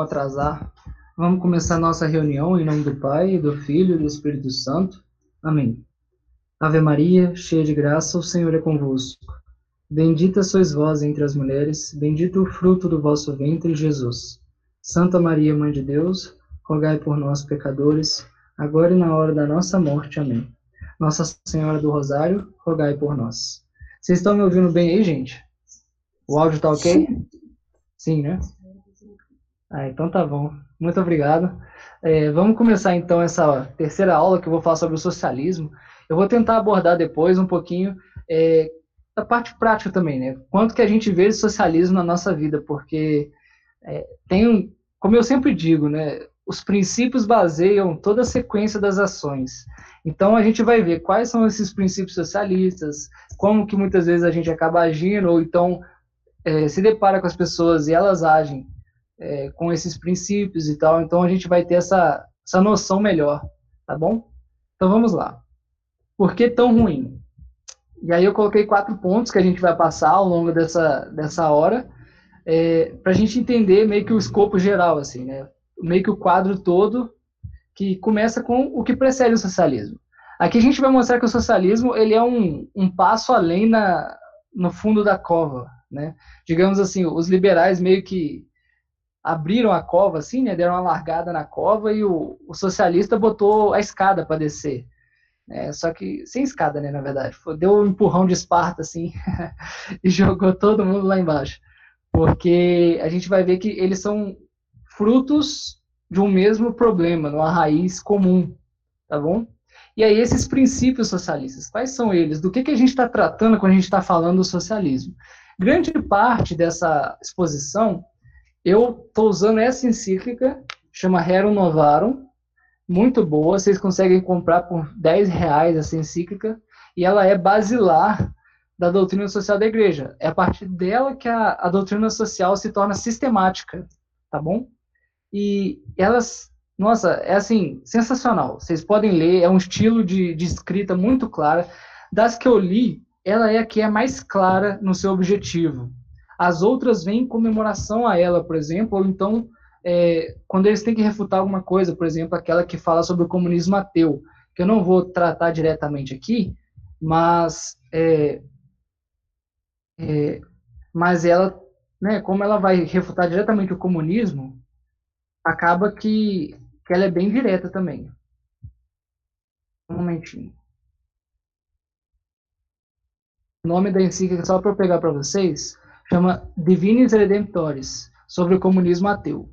atrasar. Vamos começar nossa reunião em nome do Pai, do Filho e do Espírito Santo. Amém. Ave Maria, cheia de graça, o Senhor é convosco. Bendita sois vós entre as mulheres, bendito o fruto do vosso ventre, Jesus. Santa Maria, Mãe de Deus, rogai por nós, pecadores, agora e na hora da nossa morte. Amém. Nossa Senhora do Rosário, rogai por nós. Vocês estão me ouvindo bem aí, gente? O áudio tá ok? Sim, né? Ah, então tá bom. Muito obrigado. É, vamos começar então essa terceira aula que eu vou falar sobre o socialismo. Eu vou tentar abordar depois um pouquinho é, da parte prática também, né? Quanto que a gente vê de socialismo na nossa vida, porque é, tem, como eu sempre digo, né? Os princípios baseiam toda a sequência das ações. Então a gente vai ver quais são esses princípios socialistas, como que muitas vezes a gente acaba agindo, ou então é, se depara com as pessoas e elas agem é, com esses princípios e tal. Então a gente vai ter essa, essa noção melhor, tá bom? Então vamos lá. Por que tão ruim? E aí eu coloquei quatro pontos que a gente vai passar ao longo dessa, dessa hora, é, para a gente entender meio que o escopo geral, assim, né? Meio que o quadro todo que começa com o que precede o socialismo. Aqui a gente vai mostrar que o socialismo ele é um, um passo além na, no fundo da cova, né? Digamos assim, os liberais meio que abriram a cova, assim, né? Deram uma largada na cova e o, o socialista botou a escada para descer. É, só que sem escada, né? Na verdade, deu um empurrão de Esparta, assim, e jogou todo mundo lá embaixo. Porque a gente vai ver que eles são frutos de um mesmo problema, numa raiz comum, tá bom? E aí, esses princípios socialistas, quais são eles? Do que, que a gente está tratando quando a gente está falando do socialismo? Grande parte dessa exposição eu estou usando essa encíclica, chama Rerum Novarum, muito boa, vocês conseguem comprar por 10 reais essa encíclica, e ela é basilar da doutrina social da igreja. É a partir dela que a, a doutrina social se torna sistemática, tá bom? E elas, nossa, é assim, sensacional. Vocês podem ler, é um estilo de, de escrita muito clara. Das que eu li, ela é a que é mais clara no seu objetivo. As outras vêm em comemoração a ela, por exemplo, ou então é, quando eles têm que refutar alguma coisa, por exemplo, aquela que fala sobre o comunismo ateu, que eu não vou tratar diretamente aqui, mas é, é, mas ela, né, como ela vai refutar diretamente o comunismo, acaba que, que ela é bem direta também. Um momentinho. O nome da encíclica, só para eu pegar para vocês, chama Divinis Redemptores, sobre o comunismo ateu,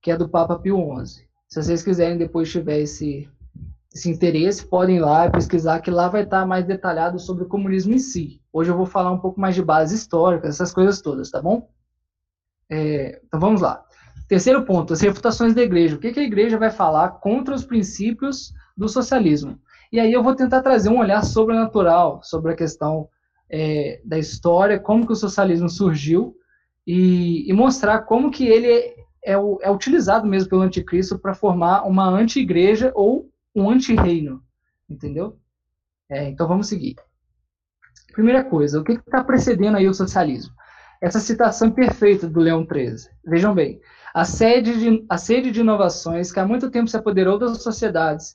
que é do Papa Pio XI. Se vocês quiserem depois tiver esse, esse interesse, podem ir lá pesquisar, que lá vai estar mais detalhado sobre o comunismo em si. Hoje eu vou falar um pouco mais de base histórica, essas coisas todas, tá bom? É, então vamos lá. Terceiro ponto, as refutações da igreja. O que, que a igreja vai falar contra os princípios do socialismo? E aí eu vou tentar trazer um olhar sobrenatural sobre a questão é, da história, como que o socialismo surgiu e, e mostrar como que ele é, é, é utilizado mesmo pelo anticristo para formar uma anti-igreja ou um anti-reino, entendeu? É, então vamos seguir. Primeira coisa, o que está precedendo aí o socialismo? Essa citação perfeita do Leão XIII. Vejam bem, a sede, de, a sede de inovações que há muito tempo se apoderou das sociedades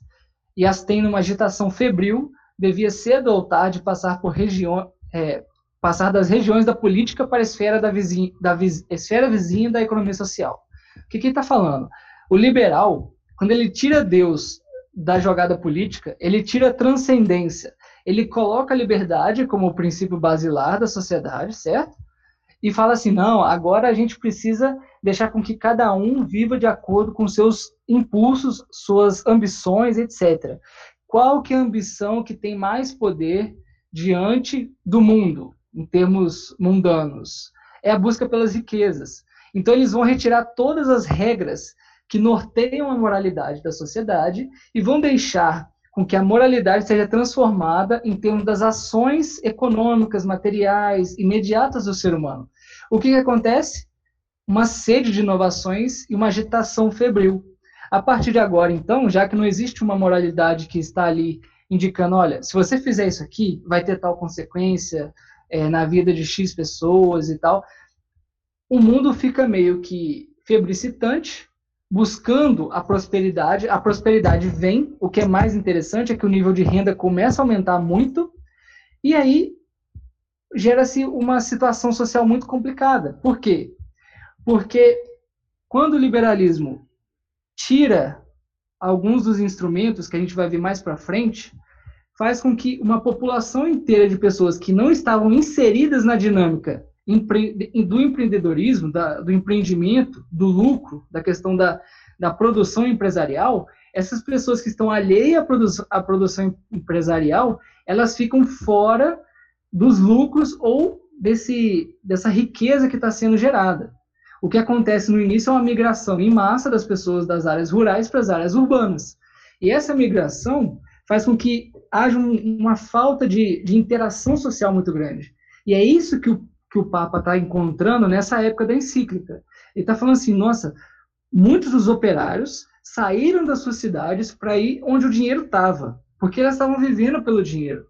e as tem numa agitação febril, devia cedo ou tarde passar por regiões é, passar das regiões da política para a esfera, da vizinha, da viz, esfera vizinha da economia social. O que, que ele está falando? O liberal, quando ele tira Deus da jogada política, ele tira a transcendência. Ele coloca a liberdade como o princípio basilar da sociedade, certo? E fala assim: não, agora a gente precisa deixar com que cada um viva de acordo com seus impulsos, suas ambições, etc. Qual que é a ambição que tem mais poder diante do mundo, em termos mundanos. É a busca pelas riquezas. Então, eles vão retirar todas as regras que norteiam a moralidade da sociedade e vão deixar com que a moralidade seja transformada em termos das ações econômicas, materiais, imediatas do ser humano. O que, que acontece? Uma sede de inovações e uma agitação febril. A partir de agora, então, já que não existe uma moralidade que está ali indicando, olha, se você fizer isso aqui, vai ter tal consequência é, na vida de X pessoas e tal. O mundo fica meio que febricitante, buscando a prosperidade. A prosperidade vem, o que é mais interessante é que o nível de renda começa a aumentar muito, e aí gera-se uma situação social muito complicada. Por quê? Porque quando o liberalismo tira alguns dos instrumentos que a gente vai ver mais para frente, faz com que uma população inteira de pessoas que não estavam inseridas na dinâmica do empreendedorismo, do empreendimento, do lucro, da questão da, da produção empresarial, essas pessoas que estão alheias à, produ à produção empresarial, elas ficam fora dos lucros ou desse, dessa riqueza que está sendo gerada. O que acontece no início é uma migração em massa das pessoas das áreas rurais para as áreas urbanas. E essa migração faz com que haja um, uma falta de, de interação social muito grande. E é isso que o, que o Papa está encontrando nessa época da encíclica. Ele está falando assim: nossa, muitos dos operários saíram das suas cidades para ir onde o dinheiro estava, porque elas estavam vivendo pelo dinheiro.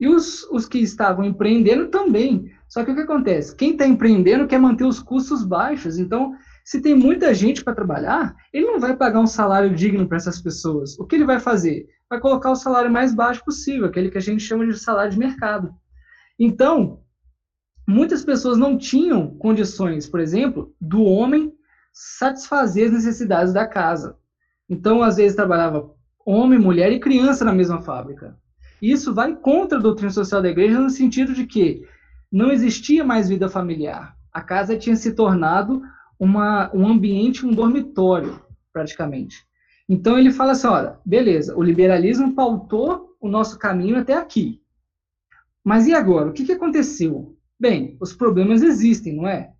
E os, os que estavam empreendendo também. Só que o que acontece? Quem está empreendendo quer manter os custos baixos. Então, se tem muita gente para trabalhar, ele não vai pagar um salário digno para essas pessoas. O que ele vai fazer? Vai colocar o salário mais baixo possível, aquele que a gente chama de salário de mercado. Então, muitas pessoas não tinham condições, por exemplo, do homem satisfazer as necessidades da casa. Então, às vezes, trabalhava homem, mulher e criança na mesma fábrica. Isso vai contra a doutrina social da igreja no sentido de que não existia mais vida familiar. A casa tinha se tornado uma, um ambiente, um dormitório, praticamente. Então ele fala assim: olha, beleza, o liberalismo pautou o nosso caminho até aqui. Mas e agora? O que, que aconteceu? Bem, os problemas existem, não é?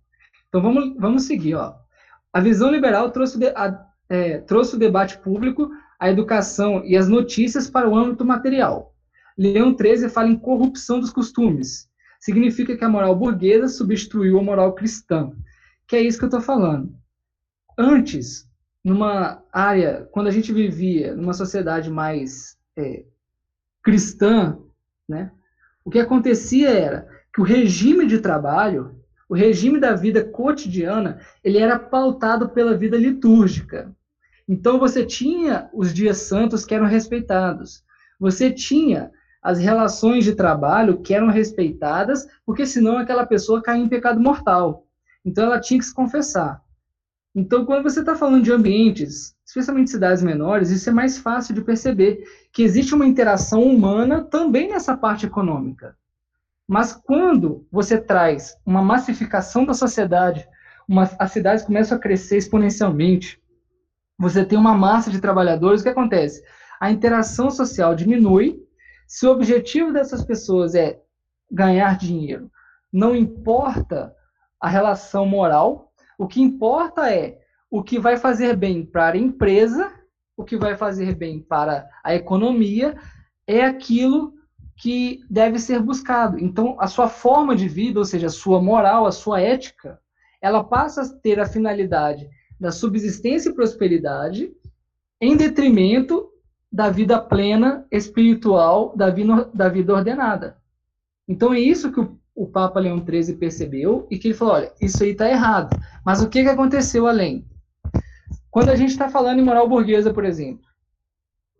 Então vamos, vamos seguir. Ó. A visão liberal trouxe, a, é, trouxe o debate público, a educação e as notícias para o âmbito material. Leão XIII fala em corrupção dos costumes. Significa que a moral burguesa substituiu a moral cristã. Que é isso que eu estou falando. Antes, numa área, quando a gente vivia numa sociedade mais é, cristã, né, o que acontecia era que o regime de trabalho, o regime da vida cotidiana, ele era pautado pela vida litúrgica. Então você tinha os dias santos que eram respeitados. Você tinha as relações de trabalho que eram respeitadas, porque senão aquela pessoa caía em pecado mortal. Então ela tinha que se confessar. Então, quando você está falando de ambientes, especialmente cidades menores, isso é mais fácil de perceber que existe uma interação humana também nessa parte econômica. Mas quando você traz uma massificação da sociedade, uma, as cidades começam a crescer exponencialmente, você tem uma massa de trabalhadores, o que acontece? A interação social diminui. Se o objetivo dessas pessoas é ganhar dinheiro, não importa a relação moral, o que importa é o que vai fazer bem para a empresa, o que vai fazer bem para a economia, é aquilo que deve ser buscado. Então, a sua forma de vida, ou seja, a sua moral, a sua ética, ela passa a ter a finalidade da subsistência e prosperidade em detrimento da vida plena, espiritual, da vida, da vida ordenada. Então, é isso que o o Papa Leão XIII percebeu e que ele falou: olha, isso aí está errado. Mas o que, que aconteceu além? Quando a gente está falando em moral burguesa, por exemplo,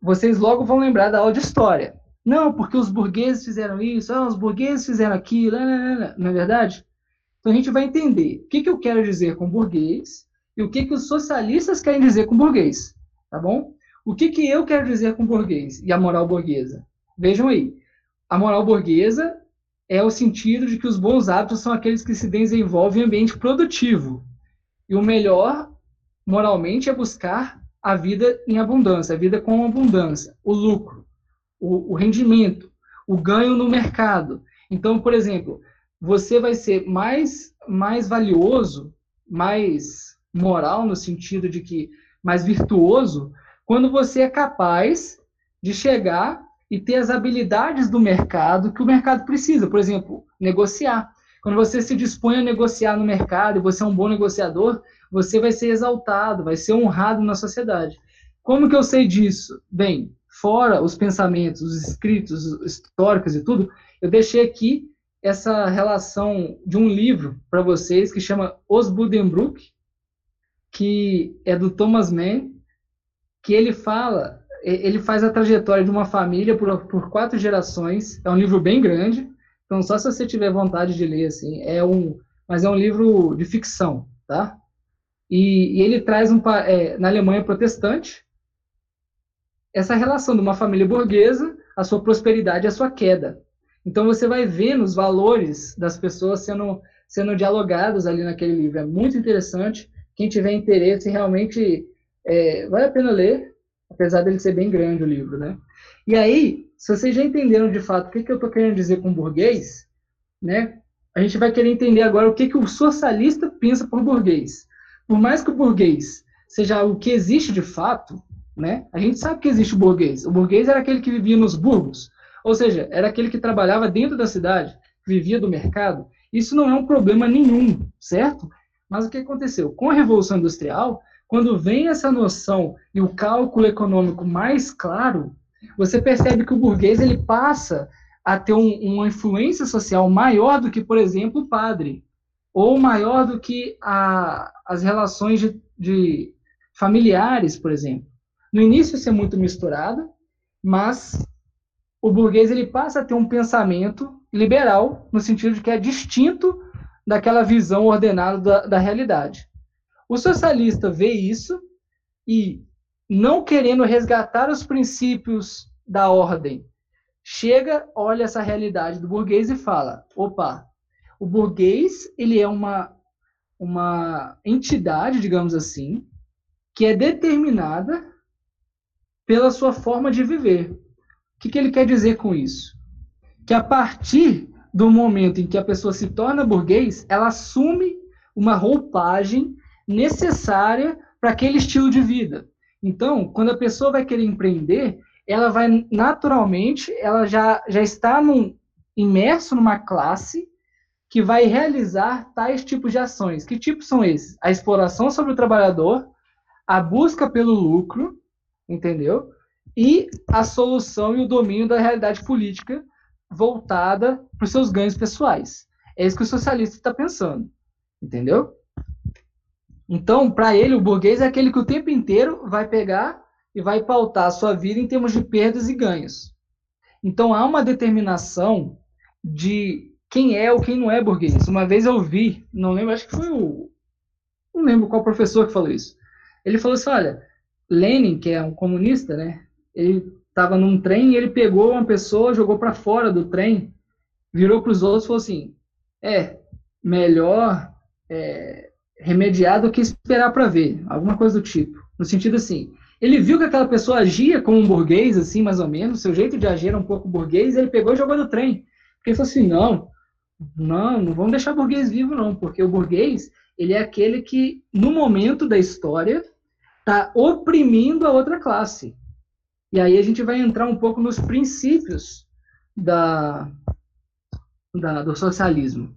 vocês logo vão lembrar da aula de história. Não, porque os burgueses fizeram isso, ah, os burgueses fizeram aquilo, não, não, não, não é verdade? Então a gente vai entender o que, que eu quero dizer com burguês e o que, que os socialistas querem dizer com burguês, tá bom? O que, que eu quero dizer com burguês e a moral burguesa? Vejam aí, a moral burguesa é o sentido de que os bons hábitos são aqueles que se desenvolvem em ambiente produtivo. E o melhor, moralmente, é buscar a vida em abundância, a vida com abundância, o lucro, o, o rendimento, o ganho no mercado. Então, por exemplo, você vai ser mais, mais valioso, mais moral, no sentido de que mais virtuoso, quando você é capaz de chegar e ter as habilidades do mercado que o mercado precisa. Por exemplo, negociar. Quando você se dispõe a negociar no mercado e você é um bom negociador, você vai ser exaltado, vai ser honrado na sociedade. Como que eu sei disso? Bem, fora os pensamentos, os escritos históricos e tudo, eu deixei aqui essa relação de um livro para vocês que chama Os Buddenbrook, que é do Thomas Mann, que ele fala, ele faz a trajetória de uma família por, por quatro gerações. É um livro bem grande, então só se você tiver vontade de ler, assim, é um, mas é um livro de ficção, tá? E, e ele traz um, é, na Alemanha protestante essa relação de uma família burguesa, a sua prosperidade e a sua queda. Então você vai vendo os valores das pessoas sendo, sendo dialogados ali naquele livro. É muito interessante. Quem tiver interesse, realmente é, vale a pena ler, apesar dele ser bem grande o livro, né? E aí, se vocês já entenderam de fato o que, que eu estou querendo dizer com burguês, né? A gente vai querer entender agora o que, que o socialista pensa por burguês. Por mais que o burguês seja o que existe de fato, né? A gente sabe que existe o burguês. O burguês era aquele que vivia nos burgos, ou seja, era aquele que trabalhava dentro da cidade, vivia do mercado. Isso não é um problema nenhum, certo? Mas o que aconteceu? Com a Revolução Industrial, quando vem essa noção e o cálculo econômico mais claro, você percebe que o burguês ele passa a ter um, uma influência social maior do que, por exemplo, o padre, ou maior do que a, as relações de, de familiares, por exemplo. No início isso é muito misturado, mas o burguês ele passa a ter um pensamento liberal, no sentido de que é distinto daquela visão ordenada da, da realidade. O socialista vê isso e, não querendo resgatar os princípios da ordem, chega, olha essa realidade do burguês e fala: opa, o burguês ele é uma, uma entidade, digamos assim, que é determinada pela sua forma de viver. O que, que ele quer dizer com isso? Que a partir do momento em que a pessoa se torna burguês, ela assume uma roupagem necessária para aquele estilo de vida. Então, quando a pessoa vai querer empreender, ela vai naturalmente, ela já, já está num, imerso numa classe que vai realizar tais tipos de ações. Que tipos são esses? A exploração sobre o trabalhador, a busca pelo lucro entendeu? E a solução e o domínio da realidade política voltada para os seus ganhos pessoais. É isso que o socialista está pensando, entendeu? Então, para ele, o burguês é aquele que o tempo inteiro vai pegar e vai pautar a sua vida em termos de perdas e ganhos. Então, há uma determinação de quem é ou quem não é burguês. Uma vez eu vi, não lembro, acho que foi o. Não lembro qual professor que falou isso. Ele falou assim: olha, Lenin, que é um comunista, né? Ele estava num trem e ele pegou uma pessoa, jogou para fora do trem, virou para os outros e falou assim: é melhor é, remediar do que esperar para ver, alguma coisa do tipo. No sentido assim, ele viu que aquela pessoa agia como um burguês, assim, mais ou menos, seu jeito de agir era um pouco burguês, ele pegou e jogou no trem. Porque ele falou assim: não, não, não vamos deixar burguês vivo, não, porque o burguês, ele é aquele que, no momento da história, está oprimindo a outra classe. E aí a gente vai entrar um pouco nos princípios da, da, do socialismo.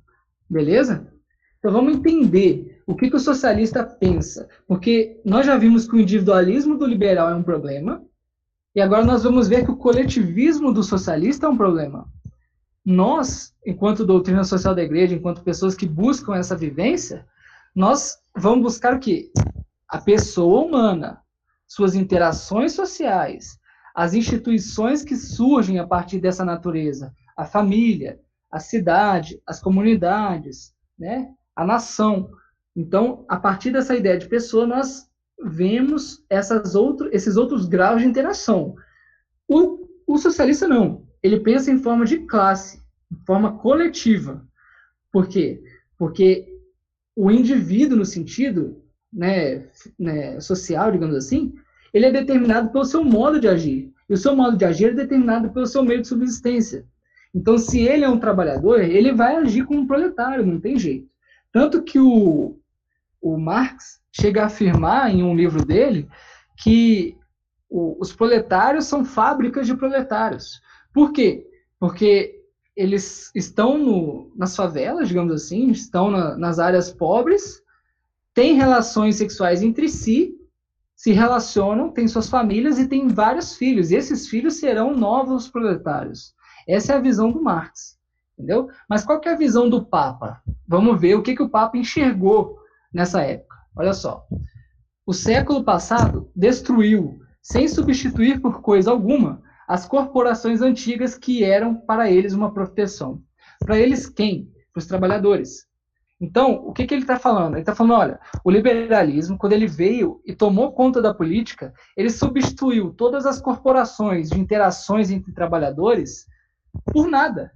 Beleza? Então vamos entender o que, que o socialista pensa. Porque nós já vimos que o individualismo do liberal é um problema, e agora nós vamos ver que o coletivismo do socialista é um problema. Nós, enquanto doutrina social da igreja, enquanto pessoas que buscam essa vivência, nós vamos buscar o quê? a pessoa humana, suas interações sociais, as instituições que surgem a partir dessa natureza, a família, a cidade, as comunidades, né? a nação. Então, a partir dessa ideia de pessoa, nós vemos essas outro, esses outros graus de interação. O, o socialista não. Ele pensa em forma de classe, em forma coletiva. Por quê? Porque o indivíduo, no sentido né, né, social, digamos assim, ele é determinado pelo seu modo de agir. E o seu modo de agir é determinado pelo seu meio de subsistência. Então, se ele é um trabalhador, ele vai agir como um proletário, não tem jeito. Tanto que o, o Marx chega a afirmar em um livro dele que o, os proletários são fábricas de proletários. Por quê? Porque eles estão no, nas favelas, digamos assim, estão na, nas áreas pobres, têm relações sexuais entre si, se relacionam, têm suas famílias e têm vários filhos. E esses filhos serão novos proletários. Essa é a visão do Marx. Entendeu? Mas qual que é a visão do Papa? Vamos ver o que, que o Papa enxergou nessa época. Olha só. O século passado destruiu, sem substituir por coisa alguma, as corporações antigas que eram para eles uma proteção. Para eles quem? Para os trabalhadores. Então, o que, que ele está falando? Ele está falando, olha, o liberalismo, quando ele veio e tomou conta da política, ele substituiu todas as corporações de interações entre trabalhadores por nada.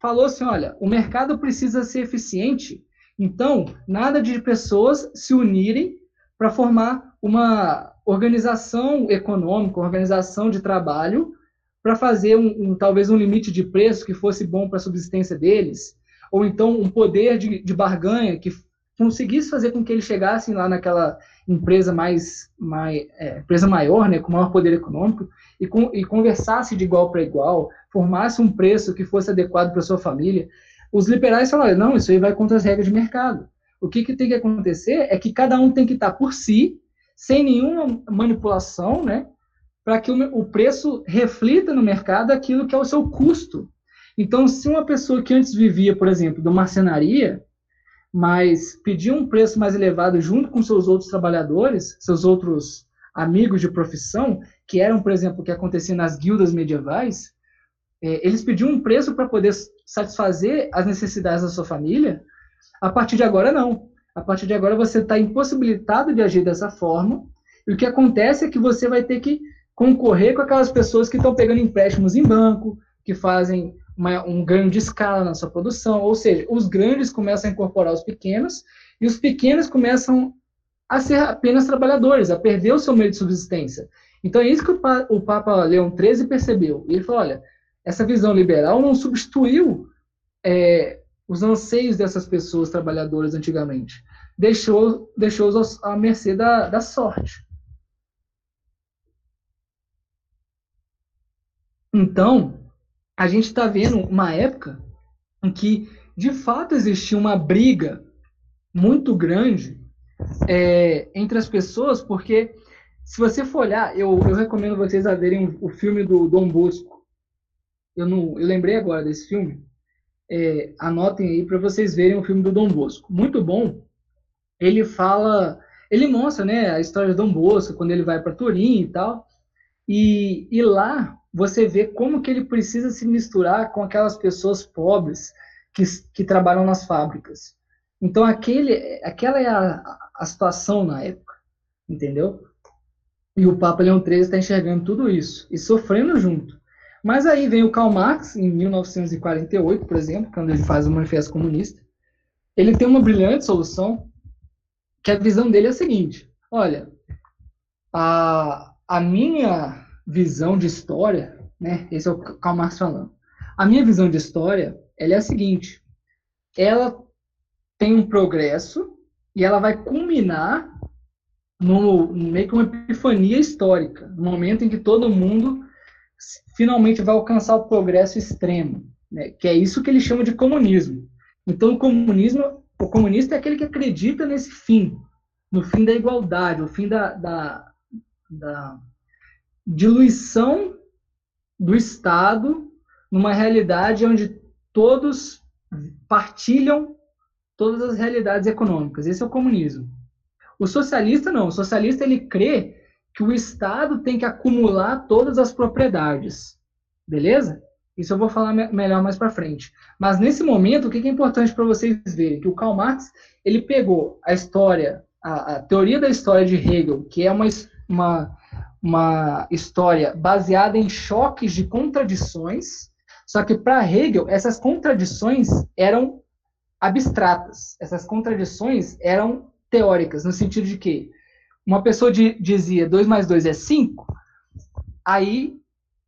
Falou assim, olha, o mercado precisa ser eficiente, então, nada de pessoas se unirem para formar uma organização econômica, organização de trabalho, para fazer um, um, talvez um limite de preço que fosse bom para a subsistência deles, ou então um poder de, de barganha que conseguisse fazer com que eles chegassem lá naquela empresa mais, mais é, empresa maior, né, com maior poder econômico, e, com, e conversasse de igual para igual, formasse um preço que fosse adequado para sua família. Os liberais falaram, não, isso aí vai contra as regras de mercado. O que, que tem que acontecer é que cada um tem que estar por si, sem nenhuma manipulação, né, para que o, preço reflita no mercado aquilo que é o seu custo então, se uma pessoa que antes vivia, por exemplo, de marcenaria, mas pedia um preço mais elevado junto com seus outros trabalhadores, seus outros amigos de profissão, que eram, por exemplo, o que acontecia nas guildas medievais, é, eles pediam um preço para poder satisfazer as necessidades da sua família. A partir de agora, não. A partir de agora, você está impossibilitado de agir dessa forma. E o que acontece é que você vai ter que concorrer com aquelas pessoas que estão pegando empréstimos em banco, que fazem uma, um ganho de escala na sua produção, ou seja, os grandes começam a incorporar os pequenos e os pequenos começam a ser apenas trabalhadores, a perder o seu meio de subsistência. Então é isso que o, pa, o Papa Leão XIII percebeu. Ele falou: olha, essa visão liberal não substituiu é, os anseios dessas pessoas trabalhadoras antigamente. Deixou, deixou-os à mercê da, da sorte. Então, a gente está vendo uma época em que, de fato, existia uma briga muito grande é, entre as pessoas, porque se você for olhar, eu, eu recomendo vocês a verem o, filme do Dom Bosco. Eu, não, eu lembrei agora desse filme. É, anotem aí para vocês verem o filme do Dom Bosco. Muito bom. Ele fala, ele mostra né, a história do Dom Bosco, quando ele vai para Turim e tal. E, e lá você vê como que ele precisa se misturar com aquelas pessoas pobres que, que trabalham nas fábricas. Então, aquele, aquela é a, a situação na época, entendeu? E o Papa Leão XIII está enxergando tudo isso e sofrendo junto. Mas aí vem o Karl Marx, em 1948, por exemplo, quando ele faz o Manifesto Comunista. Ele tem uma brilhante solução, que a visão dele é a seguinte: olha, a, a minha visão de história, né? Esse é o Karl Marx falando. A minha visão de história, ela é a seguinte: ela tem um progresso e ela vai culminar no meio que uma epifania histórica, no momento em que todo mundo finalmente vai alcançar o progresso extremo, né? Que é isso que ele chama de comunismo. Então, o comunismo, o comunista é aquele que acredita nesse fim, no fim da igualdade, o fim da, da, da diluição do Estado numa realidade onde todos partilham todas as realidades econômicas. Esse é o comunismo. O socialista não. O socialista ele crê que o Estado tem que acumular todas as propriedades. Beleza? Isso eu vou falar me melhor mais para frente. Mas nesse momento, o que é importante para vocês verem? Que o Karl Marx ele pegou a história, a, a teoria da história de Hegel, que é uma, uma uma história baseada em choques de contradições, só que para Hegel essas contradições eram abstratas, essas contradições eram teóricas, no sentido de que uma pessoa de, dizia 2 mais 2 é 5, aí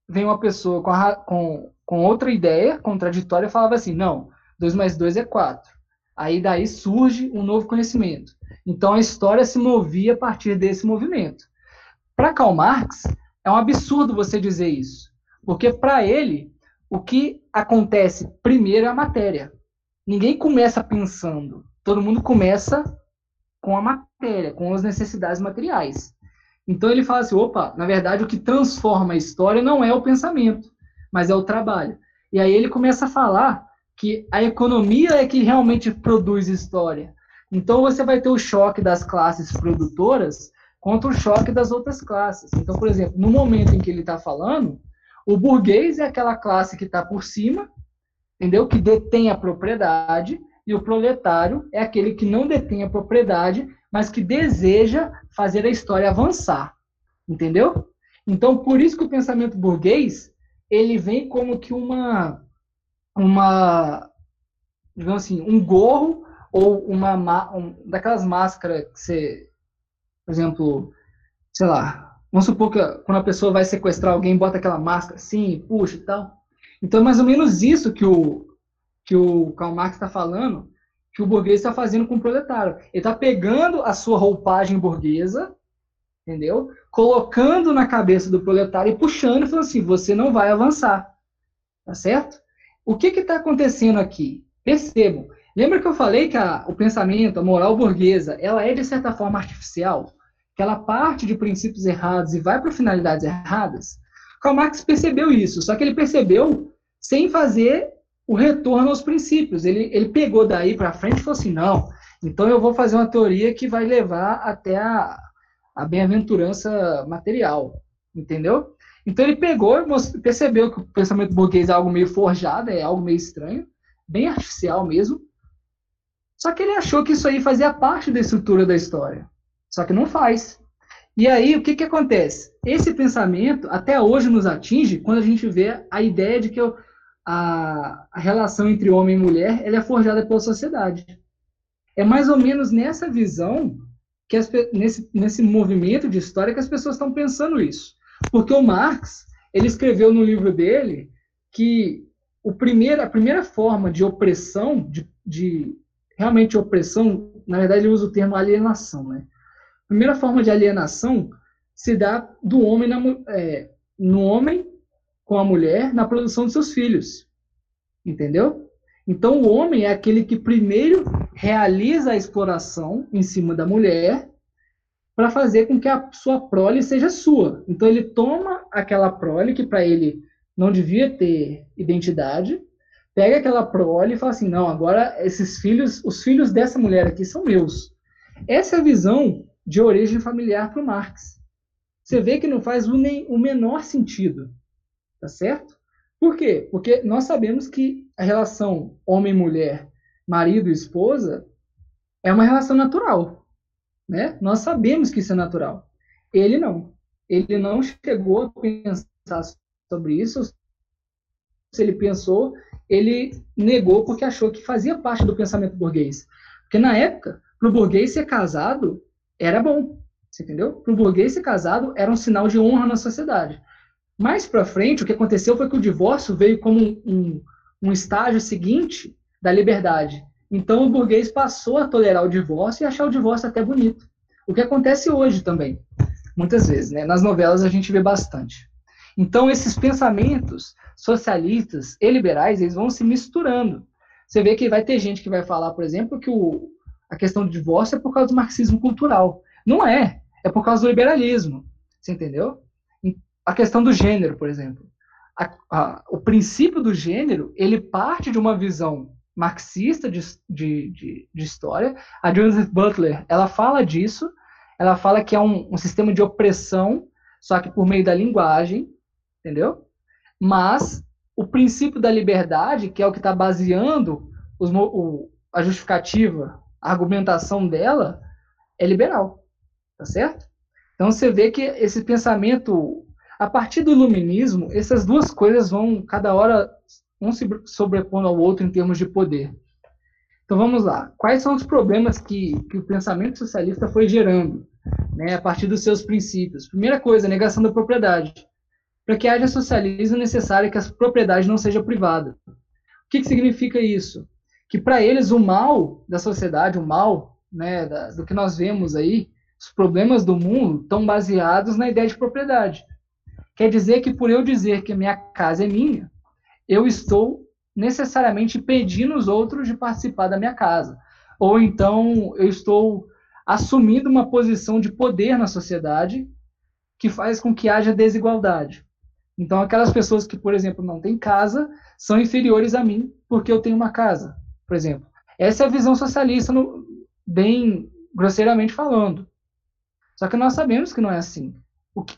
vem uma pessoa com, a, com, com outra ideia contraditória e falava assim, não, 2 mais 2 é 4. Aí daí surge um novo conhecimento. Então a história se movia a partir desse movimento. Para Karl Marx, é um absurdo você dizer isso, porque para ele, o que acontece primeiro é a matéria. Ninguém começa pensando, todo mundo começa com a matéria, com as necessidades materiais. Então ele fala assim: opa, na verdade o que transforma a história não é o pensamento, mas é o trabalho. E aí ele começa a falar que a economia é que realmente produz história. Então você vai ter o choque das classes produtoras contra o choque das outras classes. Então, por exemplo, no momento em que ele está falando, o burguês é aquela classe que está por cima, entendeu? Que detém a propriedade, e o proletário é aquele que não detém a propriedade, mas que deseja fazer a história avançar, entendeu? Então, por isso que o pensamento burguês ele vem como que uma uma digamos assim, um gorro ou uma um, daquelas máscaras que você, por exemplo, sei lá, vamos supor que quando a pessoa vai sequestrar alguém, bota aquela máscara assim, puxa e tal. Então é mais ou menos isso que o que o Karl Marx está falando, que o burguês está fazendo com o proletário. Ele está pegando a sua roupagem burguesa, entendeu? Colocando na cabeça do proletário e puxando e falando assim: você não vai avançar, tá certo? O que está acontecendo aqui? Percebam. Lembra que eu falei que a, o pensamento, a moral burguesa, ela é de certa forma artificial? Que ela parte de princípios errados e vai para finalidades erradas? Karl Marx percebeu isso, só que ele percebeu sem fazer o retorno aos princípios. Ele, ele pegou daí para frente e falou assim: não, então eu vou fazer uma teoria que vai levar até a, a bem-aventurança material, entendeu? Então ele pegou, percebeu que o pensamento burguês é algo meio forjado, é algo meio estranho, bem artificial mesmo. Só que ele achou que isso aí fazia parte da estrutura da história. Só que não faz. E aí, o que, que acontece? Esse pensamento até hoje nos atinge quando a gente vê a ideia de que eu, a, a relação entre homem e mulher ela é forjada pela sociedade. É mais ou menos nessa visão, que as, nesse, nesse movimento de história, que as pessoas estão pensando isso. Porque o Marx, ele escreveu no livro dele que o primeiro, a primeira forma de opressão, de, de realmente opressão, na verdade ele usa o termo alienação, né? A primeira forma de alienação se dá do homem na, é, no homem com a mulher na produção de seus filhos. Entendeu? Então, o homem é aquele que primeiro realiza a exploração em cima da mulher para fazer com que a sua prole seja sua. Então, ele toma aquela prole que para ele não devia ter identidade, pega aquela prole e fala assim: não, agora esses filhos, os filhos dessa mulher aqui são meus. Essa é a visão de origem familiar para o Marx. Você vê que não faz o, nem, o menor sentido. Tá certo? Por quê? Porque nós sabemos que a relação homem-mulher, marido e esposa, é uma relação natural. Né? Nós sabemos que isso é natural. Ele não. Ele não chegou a pensar sobre isso. Se ele pensou, ele negou porque achou que fazia parte do pensamento burguês. Porque na época, para o burguês ser casado era bom. Entendeu? Para o burguês ser casado era um sinal de honra na sociedade. Mais para frente, o que aconteceu foi que o divórcio veio como um, um, estágio seguinte da liberdade. Então o burguês passou a tolerar o divórcio e achar o divórcio até bonito. O que acontece hoje também, muitas vezes, né? Nas novelas a gente vê bastante. Então esses pensamentos socialistas e liberais, eles vão se misturando. Você vê que vai ter gente que vai falar, por exemplo, que o, a questão do divórcio é por causa do marxismo cultural. Não é, é por causa do liberalismo. Você entendeu? A questão do gênero, por exemplo. A, a, o princípio do gênero, ele parte de uma visão marxista de, de, de, de, história. A Judith Butler, ela fala disso, ela fala que é um, um sistema de opressão, só que por meio da linguagem, entendeu? Mas o princípio da liberdade, que é o que está baseando os, o, a justificativa, a argumentação dela, é liberal, tá certo? Então você vê que esse pensamento a partir do iluminismo, essas duas coisas vão, cada hora, um se sobrepondo ao outro em termos de poder. Então vamos lá. Quais são os problemas que, que o pensamento socialista foi gerando né, a partir dos seus princípios? Primeira coisa, negação da propriedade. Para que haja socialismo é necessário que a propriedade não seja privada. O que, que significa isso? Que para eles o mal da sociedade, o mal né, da, do que nós vemos aí, os problemas do mundo estão baseados na ideia de propriedade. Quer dizer que por eu dizer que minha casa é minha, eu estou necessariamente impedindo os outros de participar da minha casa. Ou então eu estou assumindo uma posição de poder na sociedade que faz com que haja desigualdade. Então, aquelas pessoas que, por exemplo, não têm casa são inferiores a mim porque eu tenho uma casa, por exemplo. Essa é a visão socialista, no, bem grosseiramente falando. Só que nós sabemos que não é assim.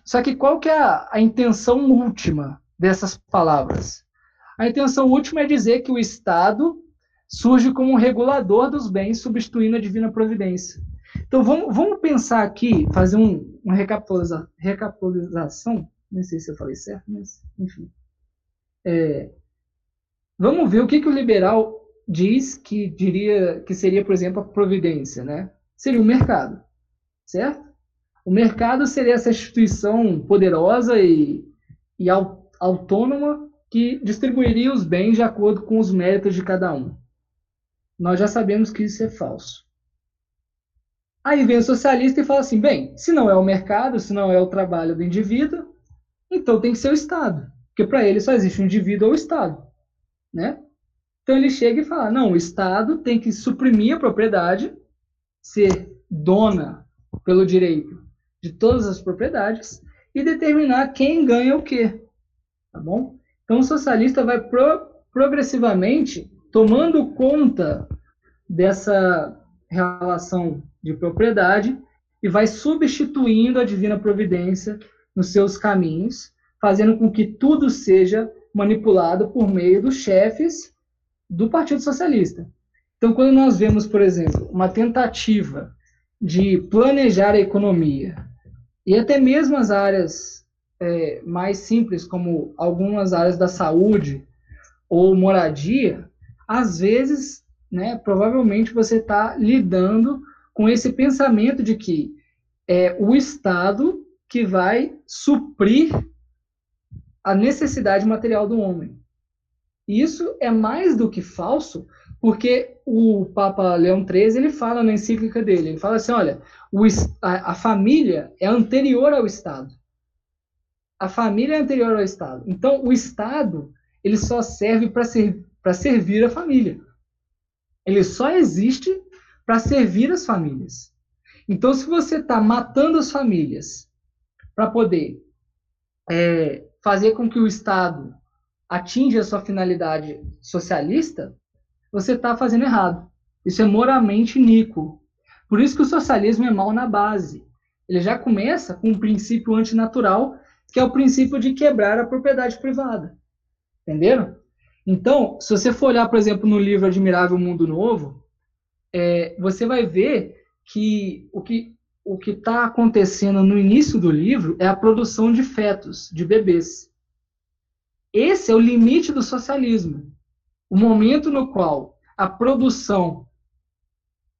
Só que qual que é a, a intenção última dessas palavras? A intenção última é dizer que o Estado surge como um regulador dos bens, substituindo a divina providência. Então vamos, vamos pensar aqui, fazer um, uma recapitaliza, recapitalização, não sei se eu falei certo, mas enfim. É, vamos ver o que, que o liberal diz que diria que seria, por exemplo, a providência, né? Seria o mercado, certo? O mercado seria essa instituição poderosa e, e autônoma que distribuiria os bens de acordo com os méritos de cada um. Nós já sabemos que isso é falso. Aí vem o socialista e fala assim: bem, se não é o mercado, se não é o trabalho do indivíduo, então tem que ser o Estado. Porque para ele só existe o indivíduo ou o Estado. Né? Então ele chega e fala: não, o Estado tem que suprimir a propriedade, ser dona pelo direito de todas as propriedades e determinar quem ganha o quê. Tá bom? Então o socialista vai pro, progressivamente tomando conta dessa relação de propriedade e vai substituindo a divina providência nos seus caminhos, fazendo com que tudo seja manipulado por meio dos chefes do Partido Socialista. Então, quando nós vemos, por exemplo, uma tentativa de planejar a economia e até mesmo as áreas é, mais simples, como algumas áreas da saúde ou moradia, às vezes, né, provavelmente você está lidando com esse pensamento de que é o Estado que vai suprir a necessidade material do homem. Isso é mais do que falso, porque o Papa Leão XIII ele fala na encíclica dele, ele fala assim, olha, o, a, a família é anterior ao Estado. A família é anterior ao Estado. Então, o Estado ele só serve para ser, servir a família. Ele só existe para servir as famílias. Então, se você está matando as famílias para poder é, fazer com que o Estado atinja a sua finalidade socialista, você está fazendo errado. Isso é moralmente iníquo. Por isso que o socialismo é mal na base. Ele já começa com um princípio antinatural, que é o princípio de quebrar a propriedade privada. Entenderam? Então, se você for olhar, por exemplo, no livro Admirável Mundo Novo, é, você vai ver que o que o que está acontecendo no início do livro é a produção de fetos, de bebês. Esse é o limite do socialismo. O momento no qual a produção,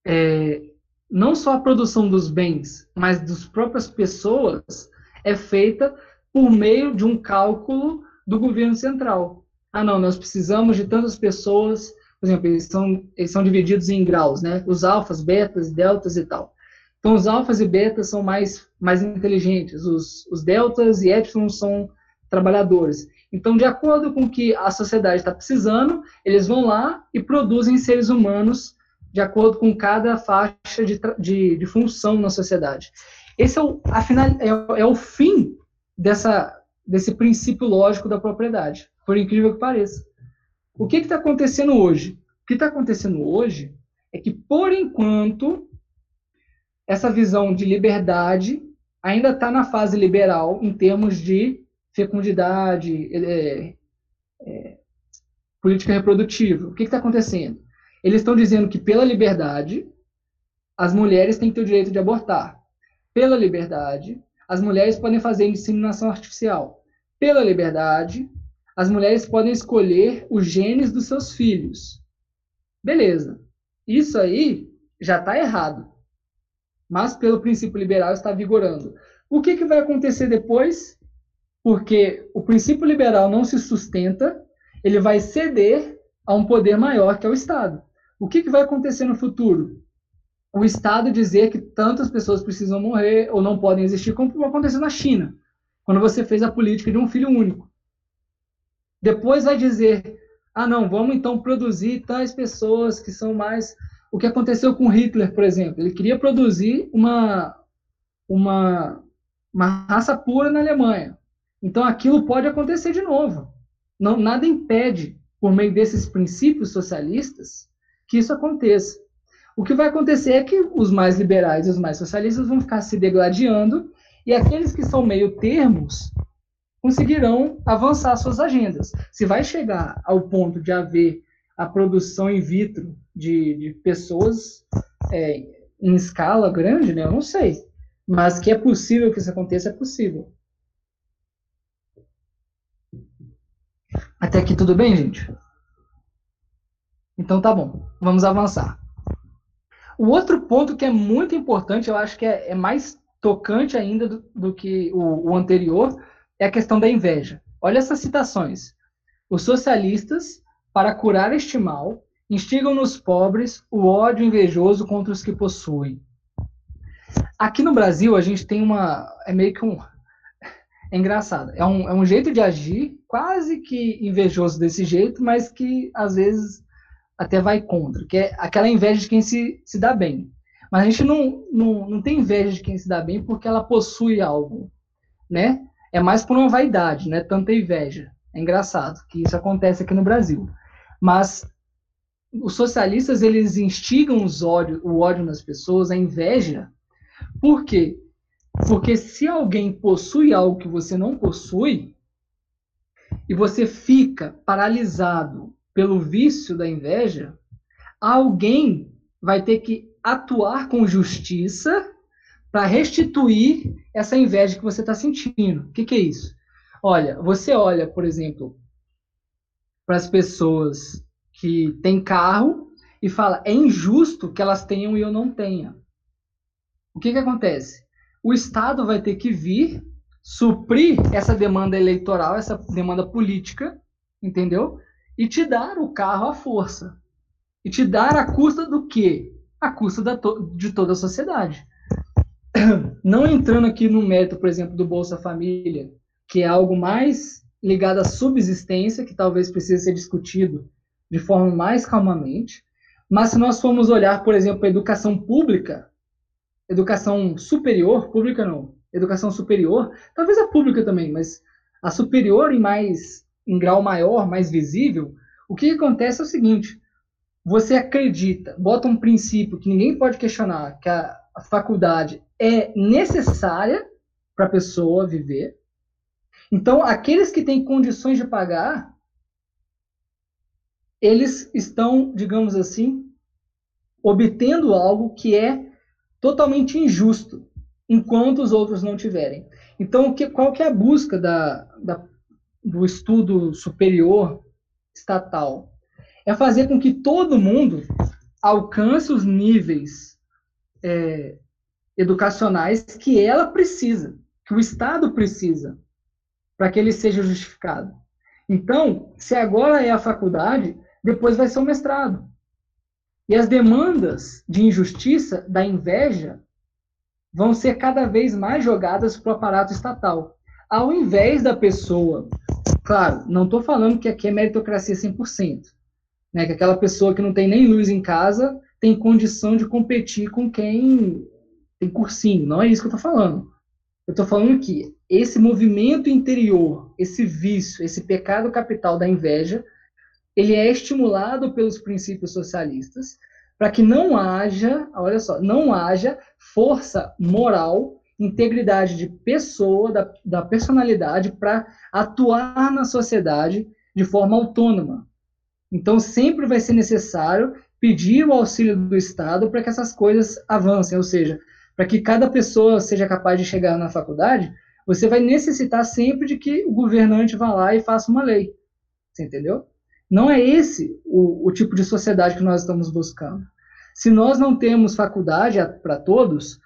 é, não só a produção dos bens, mas das próprias pessoas, é feita por meio de um cálculo do governo central. Ah, não, nós precisamos de tantas pessoas por exemplo, eles são, eles são divididos em graus, né? Os alfas, betas, deltas e tal. Então, os alfas e betas são mais, mais inteligentes, os, os deltas e épsilon são trabalhadores. Então, de acordo com o que a sociedade está precisando, eles vão lá e produzem seres humanos de acordo com cada faixa de, de, de função na sociedade. Esse é o, afinal, é, é o fim dessa, desse princípio lógico da propriedade, por incrível que pareça. O que está acontecendo hoje? O que está acontecendo hoje é que, por enquanto, essa visão de liberdade ainda está na fase liberal em termos de fecundidade, é, é, política reprodutiva. O que está acontecendo? Eles estão dizendo que, pela liberdade, as mulheres têm que ter o direito de abortar. Pela liberdade, as mulheres podem fazer inseminação artificial. Pela liberdade, as mulheres podem escolher os genes dos seus filhos. Beleza. Isso aí já está errado. Mas pelo princípio liberal está vigorando. O que, que vai acontecer depois? Porque o princípio liberal não se sustenta, ele vai ceder a um poder maior que é o Estado. O que, que vai acontecer no futuro? O Estado dizer que tantas pessoas precisam morrer ou não podem existir, como aconteceu na China, quando você fez a política de um filho único. Depois vai dizer: ah, não, vamos então produzir tais pessoas que são mais. O que aconteceu com Hitler, por exemplo? Ele queria produzir uma, uma, uma raça pura na Alemanha. Então aquilo pode acontecer de novo. Não, nada impede, por meio desses princípios socialistas, que isso aconteça. O que vai acontecer é que os mais liberais e os mais socialistas vão ficar se degladiando e aqueles que são meio termos conseguirão avançar suas agendas. Se vai chegar ao ponto de haver a produção in vitro de, de pessoas é, em escala grande, né? Eu não sei. Mas que é possível que isso aconteça, é possível. Até aqui tudo bem, gente? Então tá bom, vamos avançar. O outro ponto que é muito importante, eu acho que é, é mais tocante ainda do, do que o, o anterior, é a questão da inveja. Olha essas citações. Os socialistas, para curar este mal, instigam nos pobres o ódio invejoso contra os que possuem. Aqui no Brasil, a gente tem uma. É meio que um. É engraçado. É um, é um jeito de agir quase que invejoso desse jeito, mas que às vezes até vai contra, que é aquela inveja de quem se, se dá bem. Mas a gente não, não, não tem inveja de quem se dá bem porque ela possui algo, né? É mais por uma vaidade, né? Tanta inveja. É engraçado que isso acontece aqui no Brasil. Mas os socialistas, eles instigam os ódio, o ódio nas pessoas, a inveja. Por quê? Porque se alguém possui algo que você não possui, e você fica paralisado pelo vício da inveja, alguém vai ter que atuar com justiça para restituir essa inveja que você está sentindo. O que, que é isso? Olha, você olha, por exemplo, para as pessoas que têm carro e fala: é injusto que elas tenham e eu não tenha. O que, que acontece? O Estado vai ter que vir suprir essa demanda eleitoral, essa demanda política, entendeu? e te dar o carro à força. E te dar a custa do quê? A custa to de toda a sociedade. Não entrando aqui no mérito, por exemplo, do Bolsa Família, que é algo mais ligado à subsistência, que talvez precise ser discutido de forma mais calmamente. Mas se nós formos olhar, por exemplo, a educação pública, educação superior, pública não, educação superior, talvez a pública também, mas a superior e mais em grau maior, mais visível, o que acontece é o seguinte: você acredita, bota um princípio que ninguém pode questionar, que a, a faculdade é necessária para a pessoa viver. Então, aqueles que têm condições de pagar, eles estão, digamos assim, obtendo algo que é totalmente injusto, enquanto os outros não tiverem. Então, que, qual que é a busca da, da do estudo superior estatal é fazer com que todo mundo alcance os níveis é, educacionais que ela precisa, que o Estado precisa, para que ele seja justificado. Então, se agora é a faculdade, depois vai ser o mestrado. E as demandas de injustiça, da inveja, vão ser cada vez mais jogadas para o aparato estatal. Ao invés da pessoa Claro, não estou falando que aqui é meritocracia 100%, né? que aquela pessoa que não tem nem luz em casa tem condição de competir com quem tem cursinho. Não é isso que eu estou falando. Eu estou falando que esse movimento interior, esse vício, esse pecado capital da inveja, ele é estimulado pelos princípios socialistas para que não haja, olha só, não haja força moral integridade de pessoa, da, da personalidade, para atuar na sociedade de forma autônoma. Então, sempre vai ser necessário pedir o auxílio do Estado para que essas coisas avancem, ou seja, para que cada pessoa seja capaz de chegar na faculdade, você vai necessitar sempre de que o governante vá lá e faça uma lei. Você entendeu? Não é esse o, o tipo de sociedade que nós estamos buscando. Se nós não temos faculdade para todos,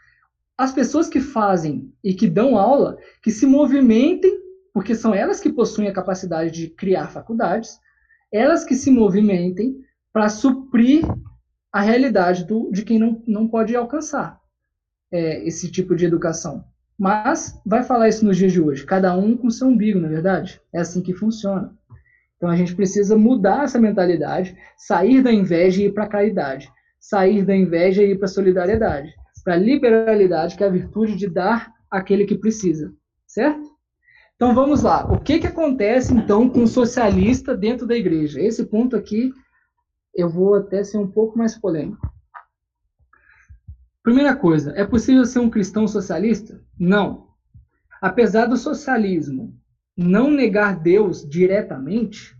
as pessoas que fazem e que dão aula, que se movimentem, porque são elas que possuem a capacidade de criar faculdades, elas que se movimentem para suprir a realidade do, de quem não, não pode alcançar é, esse tipo de educação. Mas vai falar isso nos dias de hoje, cada um com seu umbigo, na é verdade? É assim que funciona. Então a gente precisa mudar essa mentalidade, sair da inveja e ir para a caridade, sair da inveja e ir para a solidariedade para a liberalidade, que é a virtude de dar àquele que precisa, certo? Então vamos lá. O que, que acontece então com o socialista dentro da igreja? Esse ponto aqui eu vou até ser um pouco mais polêmico. Primeira coisa, é possível ser um cristão socialista? Não. Apesar do socialismo não negar Deus diretamente,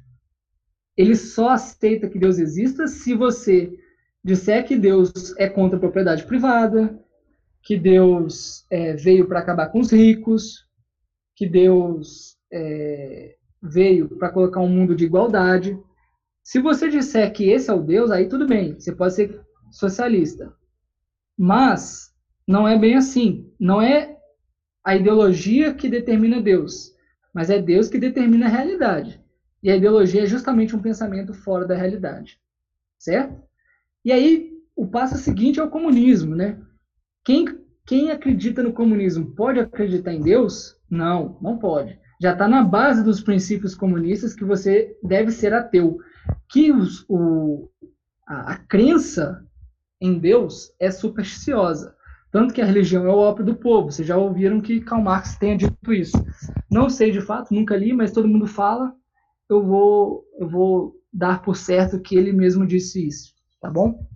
ele só aceita que Deus exista se você disser que Deus é contra a propriedade privada, que Deus é, veio para acabar com os ricos, que Deus é, veio para colocar um mundo de igualdade. Se você disser que esse é o Deus, aí tudo bem, você pode ser socialista. Mas não é bem assim. Não é a ideologia que determina Deus, mas é Deus que determina a realidade. E a ideologia é justamente um pensamento fora da realidade. Certo? E aí, o passo seguinte é o comunismo, né? Quem, quem acredita no comunismo pode acreditar em Deus? Não, não pode. Já está na base dos princípios comunistas que você deve ser ateu. Que os, o, a, a crença em Deus é supersticiosa. Tanto que a religião é o ópio do povo. Vocês já ouviram que Karl Marx tenha dito isso. Não sei de fato, nunca li, mas todo mundo fala. Eu vou, eu vou dar por certo que ele mesmo disse isso, tá bom?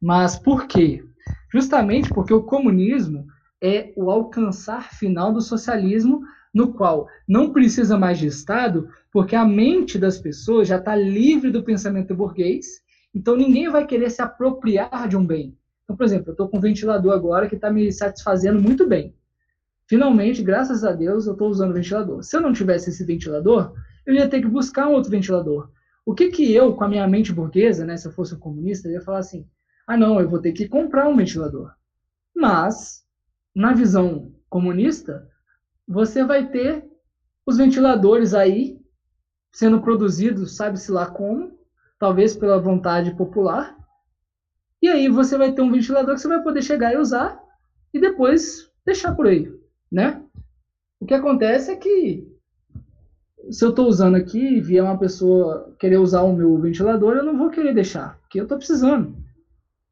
Mas por quê? Justamente porque o comunismo é o alcançar final do socialismo, no qual não precisa mais de Estado, porque a mente das pessoas já está livre do pensamento burguês então ninguém vai querer se apropriar de um bem. Então, por exemplo, eu estou com um ventilador agora que está me satisfazendo muito bem. Finalmente, graças a Deus, eu estou usando o ventilador. Se eu não tivesse esse ventilador, eu ia ter que buscar um outro ventilador. O que que eu, com a minha mente burguesa, né, se eu fosse um comunista, ia falar assim: ah, não, eu vou ter que comprar um ventilador. Mas, na visão comunista, você vai ter os ventiladores aí sendo produzidos, sabe-se lá como, talvez pela vontade popular. E aí você vai ter um ventilador que você vai poder chegar e usar e depois deixar por aí, né? O que acontece é que se eu estou usando aqui e vier uma pessoa querer usar o meu ventilador, eu não vou querer deixar, porque eu estou precisando.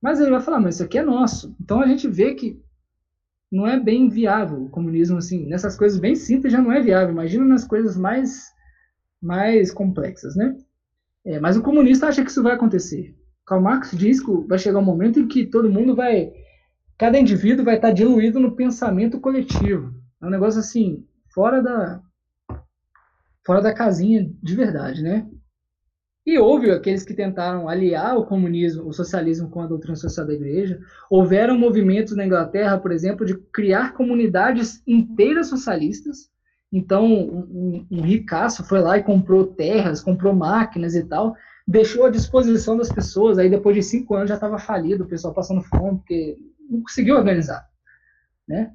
Mas ele vai falar, mas isso aqui é nosso. Então a gente vê que não é bem viável o comunismo assim, nessas coisas bem simples já não é viável. Imagina nas coisas mais mais complexas, né? É, mas o comunista acha que isso vai acontecer. Karl Marx diz que vai chegar um momento em que todo mundo vai. Cada indivíduo vai estar diluído no pensamento coletivo. É um negócio assim, fora da. fora da casinha de verdade, né? E houve aqueles que tentaram aliar o comunismo, o socialismo com a doutrina social da igreja. Houveram movimentos na Inglaterra, por exemplo, de criar comunidades inteiras socialistas, então, um, um, ricaço foi lá e comprou terras, comprou máquinas e tal, deixou à disposição das pessoas. Aí, depois de cinco anos, já estava falido, o pessoal passando fome, porque não conseguiu organizar. Né?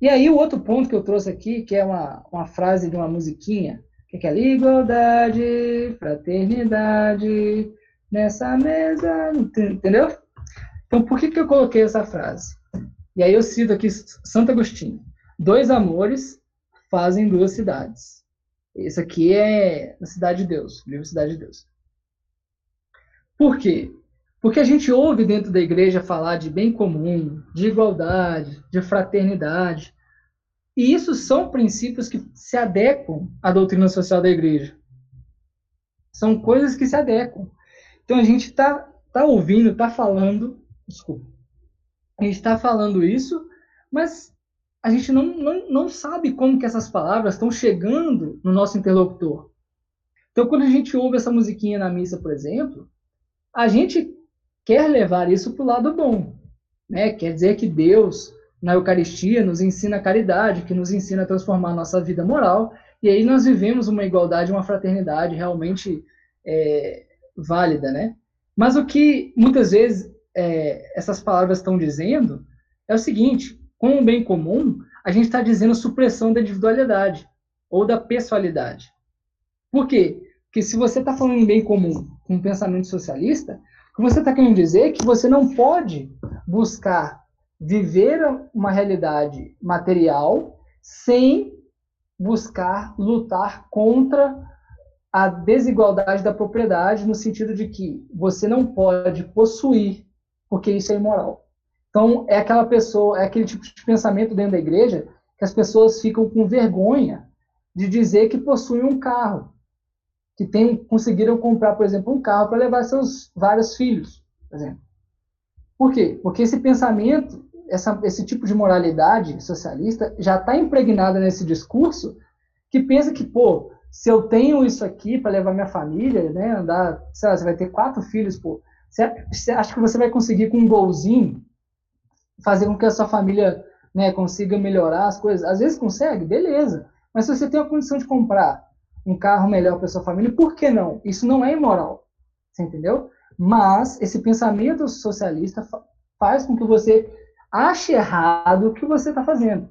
E aí, o outro ponto que eu trouxe aqui, que é uma, uma frase de uma musiquinha, que é igualdade, fraternidade, nessa mesa, entendeu? Então, por que, que eu coloquei essa frase? E aí eu cito aqui Santo Agostinho. Dois amores fazem duas cidades. Esse aqui é a Cidade de Deus, livro Cidade de Deus. Por quê? Porque a gente ouve dentro da igreja falar de bem comum, de igualdade, de fraternidade. E isso são princípios que se adequam à doutrina social da igreja. São coisas que se adequam. Então a gente está tá ouvindo, está falando, desculpa, a gente está falando isso, mas a gente não, não, não sabe como que essas palavras estão chegando no nosso interlocutor. Então, quando a gente ouve essa musiquinha na missa, por exemplo, a gente quer levar isso para o lado bom. Né? Quer dizer que Deus, na Eucaristia, nos ensina a caridade, que nos ensina a transformar a nossa vida moral, e aí nós vivemos uma igualdade, uma fraternidade realmente é, válida. Né? Mas o que muitas vezes é, essas palavras estão dizendo é o seguinte: com o bem comum, a gente está dizendo supressão da individualidade ou da pessoalidade. Por quê? Porque se você está falando em bem comum com um pensamento socialista, que você está querendo dizer é que você não pode buscar viver uma realidade material sem buscar lutar contra a desigualdade da propriedade, no sentido de que você não pode possuir, porque isso é imoral. Então, é aquela pessoa, é aquele tipo de pensamento dentro da igreja que as pessoas ficam com vergonha de dizer que possuem um carro, que tem, conseguiram comprar, por exemplo, um carro para levar seus vários filhos, por exemplo. Por quê? Porque esse pensamento essa, esse tipo de moralidade socialista já está impregnada nesse discurso que pensa que, pô, se eu tenho isso aqui para levar minha família, né, andar, sei lá, você vai ter quatro filhos, pô, você, você acha que você vai conseguir com um golzinho fazer com que a sua família né, consiga melhorar as coisas? Às vezes consegue, beleza. Mas se você tem a condição de comprar um carro melhor para sua família, por que não? Isso não é imoral, você entendeu? Mas esse pensamento socialista faz com que você ache errado o que você está fazendo.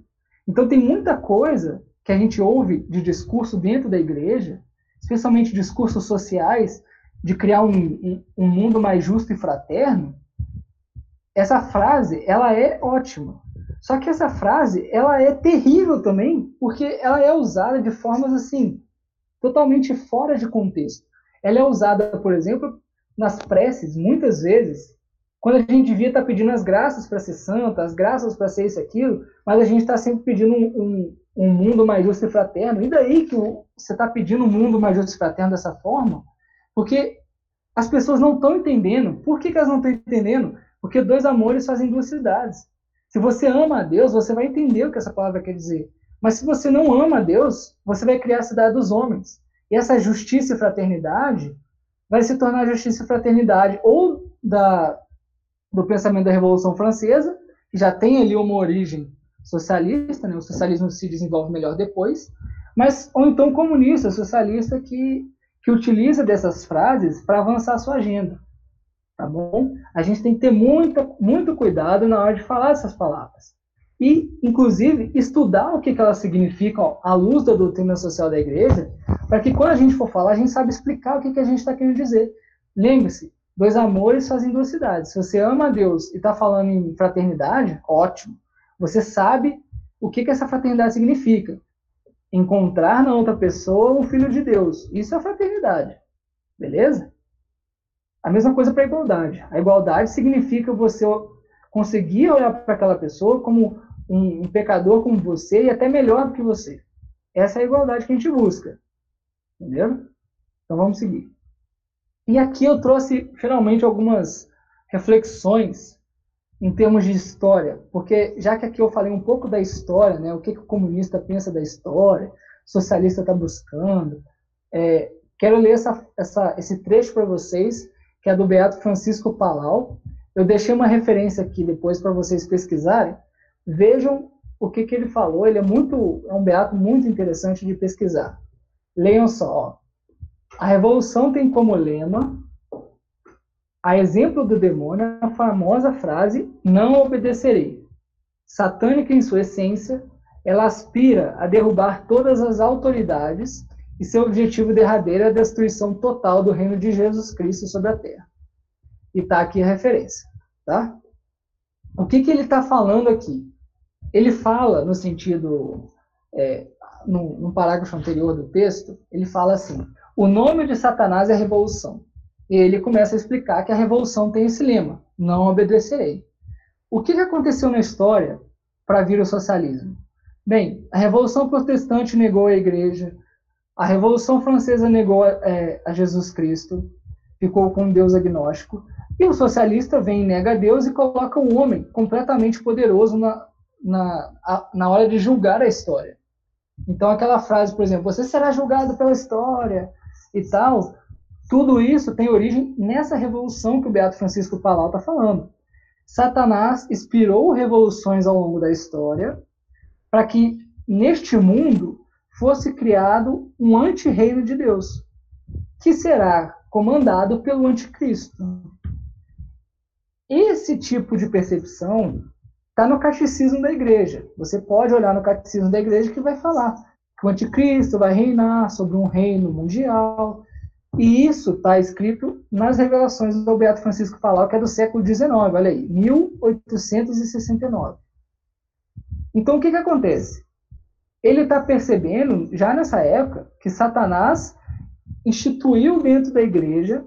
Então tem muita coisa que a gente ouve de discurso dentro da igreja, especialmente discursos sociais, de criar um, um, um mundo mais justo e fraterno. Essa frase, ela é ótima. Só que essa frase, ela é terrível também, porque ela é usada de formas assim, totalmente fora de contexto. Ela é usada, por exemplo, nas preces, muitas vezes, quando a gente devia estar pedindo as graças para ser santa, as graças para ser isso aquilo, mas a gente está sempre pedindo um, um, um, mundo mais justo e fraterno. E daí que você está pedindo um mundo mais justo e fraterno dessa forma? Porque as pessoas não estão entendendo. Por que, que elas não estão entendendo? Porque dois amores fazem duas cidades. Se você ama a Deus, você vai entender o que essa palavra quer dizer. Mas se você não ama Deus, você vai criar a cidade dos homens. E essa justiça e fraternidade vai se tornar justiça e fraternidade ou da, do pensamento da Revolução Francesa, que já tem ali uma origem socialista, né? o socialismo se desenvolve melhor depois, mas ou então comunista, socialista que, que utiliza dessas frases para avançar a sua agenda. Tá bom? A gente tem que ter muito, muito cuidado na hora de falar essas palavras. E, inclusive, estudar o que, que elas significam à luz da doutrina social da igreja, para que quando a gente for falar, a gente sabe explicar o que, que a gente está querendo dizer. Lembre-se, dois amores fazem duas cidades. Se você ama a Deus e está falando em fraternidade, ótimo. Você sabe o que, que essa fraternidade significa. Encontrar na outra pessoa o Filho de Deus. Isso é fraternidade. Beleza? A mesma coisa para a igualdade. A igualdade significa você conseguir olhar para aquela pessoa como um, um, pecador como você e até melhor do que você. Essa é a igualdade que a gente busca. Entendeu? Então vamos seguir. E aqui eu trouxe finalmente algumas reflexões em termos de história, porque já que aqui eu falei um pouco da história, né, o que, que o comunista pensa da história, socialista está buscando, é, quero ler essa, essa, esse trecho para vocês, que é do Beato Francisco Palau. Eu deixei uma referência aqui depois para vocês pesquisarem. Vejam o que, que ele falou. Ele é muito, é um beato muito interessante de pesquisar. Leiam só. Ó. A revolução tem como lema, a exemplo do demônio, a famosa frase: não obedecerei. Satânica em sua essência, ela aspira a derrubar todas as autoridades e seu objetivo derradeiro é a destruição total do reino de Jesus Cristo sobre a terra. E está aqui a referência, tá? O que, que ele está falando aqui? Ele fala no sentido, é, no, no parágrafo anterior do texto, ele fala assim: o nome de Satanás é revolução. E ele começa a explicar que a revolução tem esse lema: não obedecerei. O que aconteceu na história para vir o socialismo? Bem, a Revolução Protestante negou a Igreja, a Revolução Francesa negou é, a Jesus Cristo, ficou com Deus agnóstico, e o socialista vem e nega Deus e coloca o homem completamente poderoso na, na, na hora de julgar a história. Então, aquela frase, por exemplo, você será julgado pela história, e tal, tudo isso tem origem nessa revolução que o Beato Francisco Palau está falando. Satanás inspirou revoluções ao longo da história para que neste mundo fosse criado um anti-reino de Deus, que será comandado pelo anticristo. Esse tipo de percepção está no catecismo da igreja. Você pode olhar no catecismo da igreja que vai falar que o anticristo vai reinar sobre um reino mundial. E isso está escrito nas revelações do Beato Francisco Palau, que é do século XIX, olha aí, 1869. Então, o que, que acontece? Ele está percebendo, já nessa época, que Satanás instituiu dentro da igreja,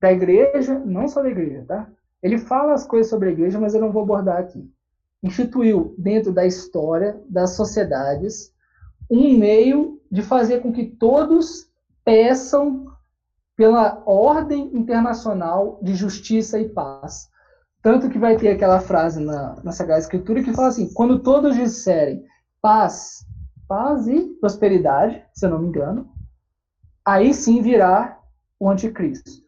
da igreja, não só da igreja, tá? Ele fala as coisas sobre a igreja, mas eu não vou abordar aqui. Instituiu dentro da história, das sociedades, um meio de fazer com que todos peçam pela ordem internacional de justiça e paz. Tanto que vai ter aquela frase na, na Sagrada Escritura que fala assim: quando todos disserem paz, paz e prosperidade, se eu não me engano, aí sim virá o anticristo.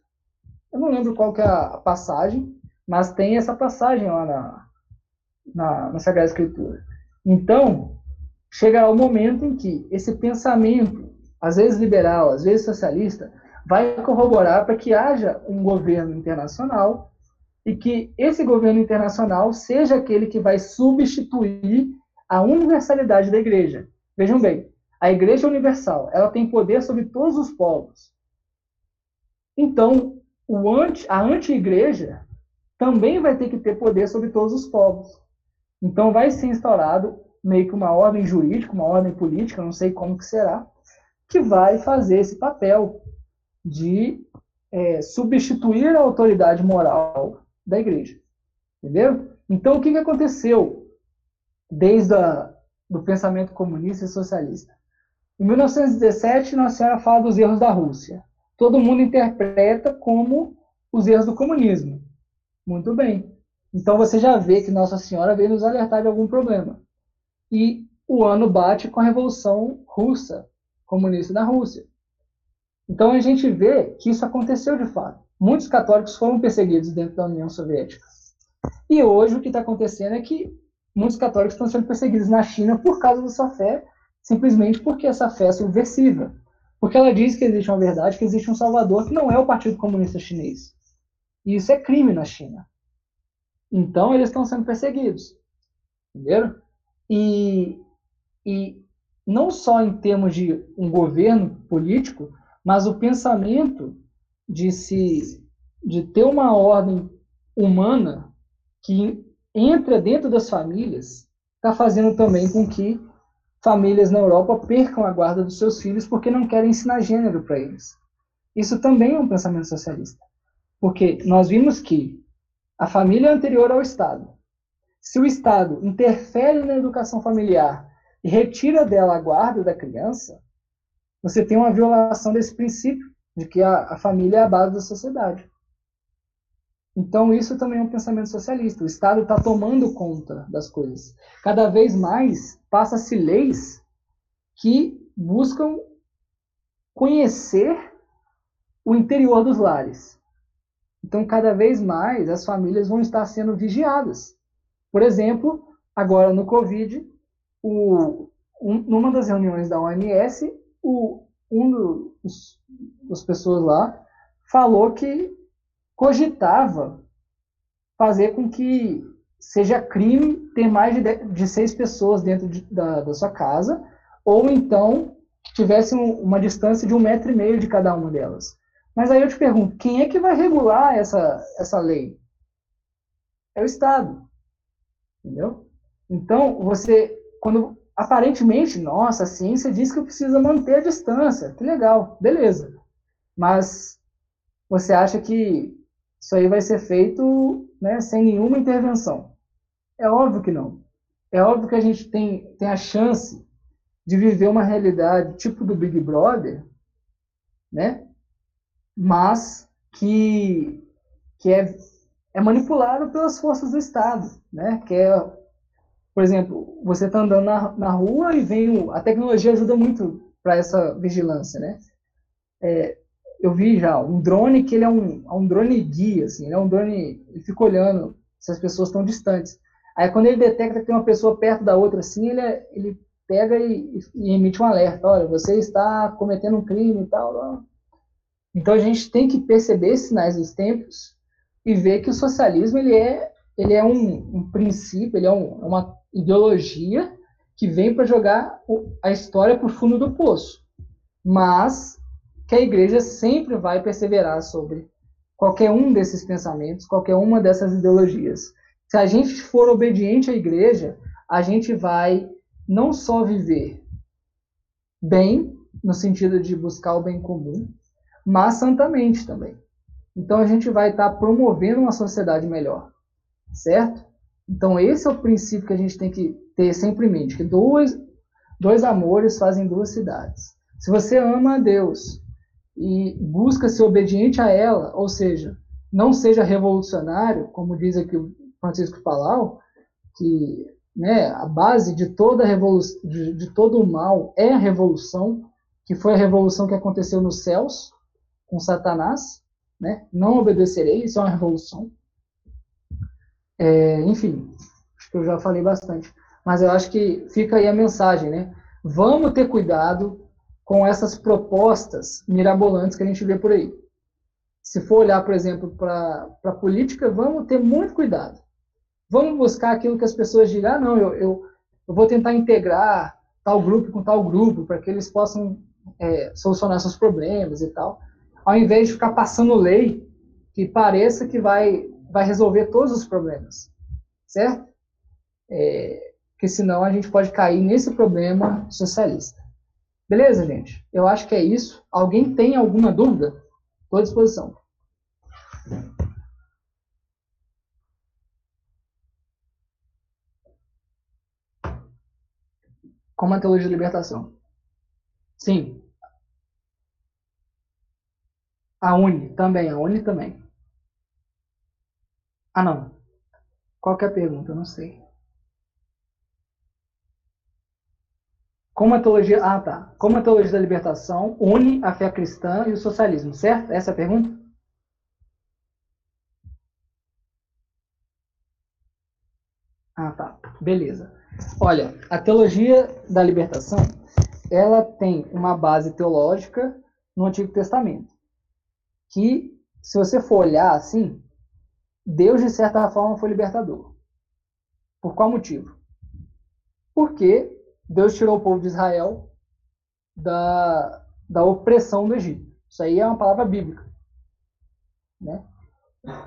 Eu não lembro qual que é a passagem, mas tem essa passagem lá na, na, na Sagrada Escritura. Então, chegará o momento em que esse pensamento, às vezes liberal, às vezes socialista, vai corroborar para que haja um governo internacional e que esse governo internacional seja aquele que vai substituir a universalidade da igreja. Vejam bem, a igreja universal, ela tem poder sobre todos os povos. Então, anti, a anti-igreja também vai ter que ter poder sobre todos os povos. Então, vai ser instaurado meio que uma ordem jurídica, uma ordem política, não sei como que será, que vai fazer esse papel de é, substituir a autoridade moral da igreja. Entendeu? Então, o que, que aconteceu desde a, do pensamento comunista e socialista? Em 1917, Nossa Senhora fala dos erros da Rússia. Todo mundo interpreta como os erros do comunismo. Muito bem. Então você já vê que Nossa Senhora veio nos alertar de algum problema. E o ano bate com a Revolução Russa, comunista da Rússia. Então a gente vê que isso aconteceu de fato muitos católicos foram perseguidos dentro da União Soviética. E hoje o que está acontecendo é que muitos católicos estão sendo perseguidos na China por causa da sua fé, simplesmente porque essa fé é subversiva. Porque ela diz que existe uma verdade, que existe um salvador, que não é o Partido Comunista Chinês. E isso é crime na China. Então eles estão sendo perseguidos. Entenderam? E, e não só em termos de um governo político, mas o pensamento de se de ter uma ordem humana que entra dentro das famílias está fazendo também com que famílias na Europa percam a guarda dos seus filhos porque não querem ensinar gênero para eles. Isso também é um pensamento socialista. Porque nós vimos que a família é anterior ao Estado. Se o Estado interfere na educação familiar e retira dela a guarda da criança, você tem uma violação desse princípio de que a, a família é a base da sociedade. Então, isso também é um pensamento socialista. O Estado está tomando conta das coisas. Cada vez mais passa-se leis que buscam conhecer o interior dos lares. Então, cada vez mais as famílias vão estar sendo vigiadas. Por exemplo, agora no Covid, o, um, numa das reuniões da OMS, o, um dos, das pessoas lá falou que cogitava fazer com que seja crime ter mais de, de seis pessoas dentro de, da, da sua casa, ou então tivesse um, uma distância de um metro e meio de cada uma delas. Mas aí eu te pergunto, quem é que vai regular essa, essa lei? É o Estado. Entendeu? Então, você, quando aparentemente, nossa, a ciência diz que precisa manter a distância. Que legal, beleza. Mas você acha que isso aí vai ser feito né, sem nenhuma intervenção? É óbvio que não. É óbvio que a gente tem, tem a chance de viver uma realidade tipo do Big Brother, né? Mas que, que é, é manipulado pelas forças do Estado, né? Que é por exemplo, você está andando na, na rua e vem. A tecnologia ajuda muito para essa vigilância, né? É, eu vi já um drone que ele é um, é um drone guia, assim, é um drone. Ele fica olhando se as pessoas estão distantes. Aí quando ele detecta que tem uma pessoa perto da outra, assim, ele, é, ele pega e, e, emite um alerta. Olha, você está cometendo um crime e tal. Então a gente tem que perceber sinais dos tempos e ver que o socialismo ele é, ele é um, um princípio, ele é um, é uma ideologia que vem para jogar a história para o fundo do poço, mas que a igreja sempre vai perseverar sobre qualquer um desses pensamentos, qualquer uma dessas ideologias. Se a gente for obediente à igreja, a gente vai não só viver bem, no sentido de buscar o bem comum, mas santamente também. Então a gente vai estar promovendo uma sociedade melhor, certo? Então, esse é o princípio que a gente tem que ter sempre em mente: que dois, dois amores fazem duas cidades. Se você ama a Deus e busca ser obediente a ela, ou seja, não seja revolucionário, como diz aqui o Francisco Palau, que né, a base de toda revolução, de, de todo o mal é a revolução, que foi a revolução que aconteceu nos céus com Satanás, né? Não obedecerei, isso é uma revolução. É, enfim, acho que eu já falei bastante. Mas eu acho que fica aí a mensagem, né? Vamos ter cuidado com essas propostas mirabolantes que a gente vê por aí. Se for olhar, por exemplo, para a política, vamos ter muito cuidado. Vamos buscar aquilo que as pessoas dirão, ah, não, eu, eu, eu vou tentar integrar tal grupo com tal grupo, para que eles possam é, solucionar seus problemas e tal, ao invés de ficar passando lei que pareça que vai, vai resolver todos os problemas, certo? É, porque senão a gente pode cair nesse problema socialista. Beleza, gente? Eu acho que é isso. Alguém tem alguma dúvida? Estou à disposição. Como a teologia de libertação. Sim. A Uni também, a Uni também. Ah, não. Qual que é a pergunta? Eu não sei. Como a teologia, ah, tá. Como a teologia da libertação une a fé cristã e o socialismo, certo? Essa é a pergunta? Ah, tá. Beleza. Olha, a teologia da libertação, ela tem uma base teológica no Antigo Testamento, que, se você for olhar assim, Deus, de certa forma, foi libertador. Por qual motivo? Porque Deus tirou o povo de Israel da, da opressão do Egito. Isso aí é uma palavra bíblica. Né?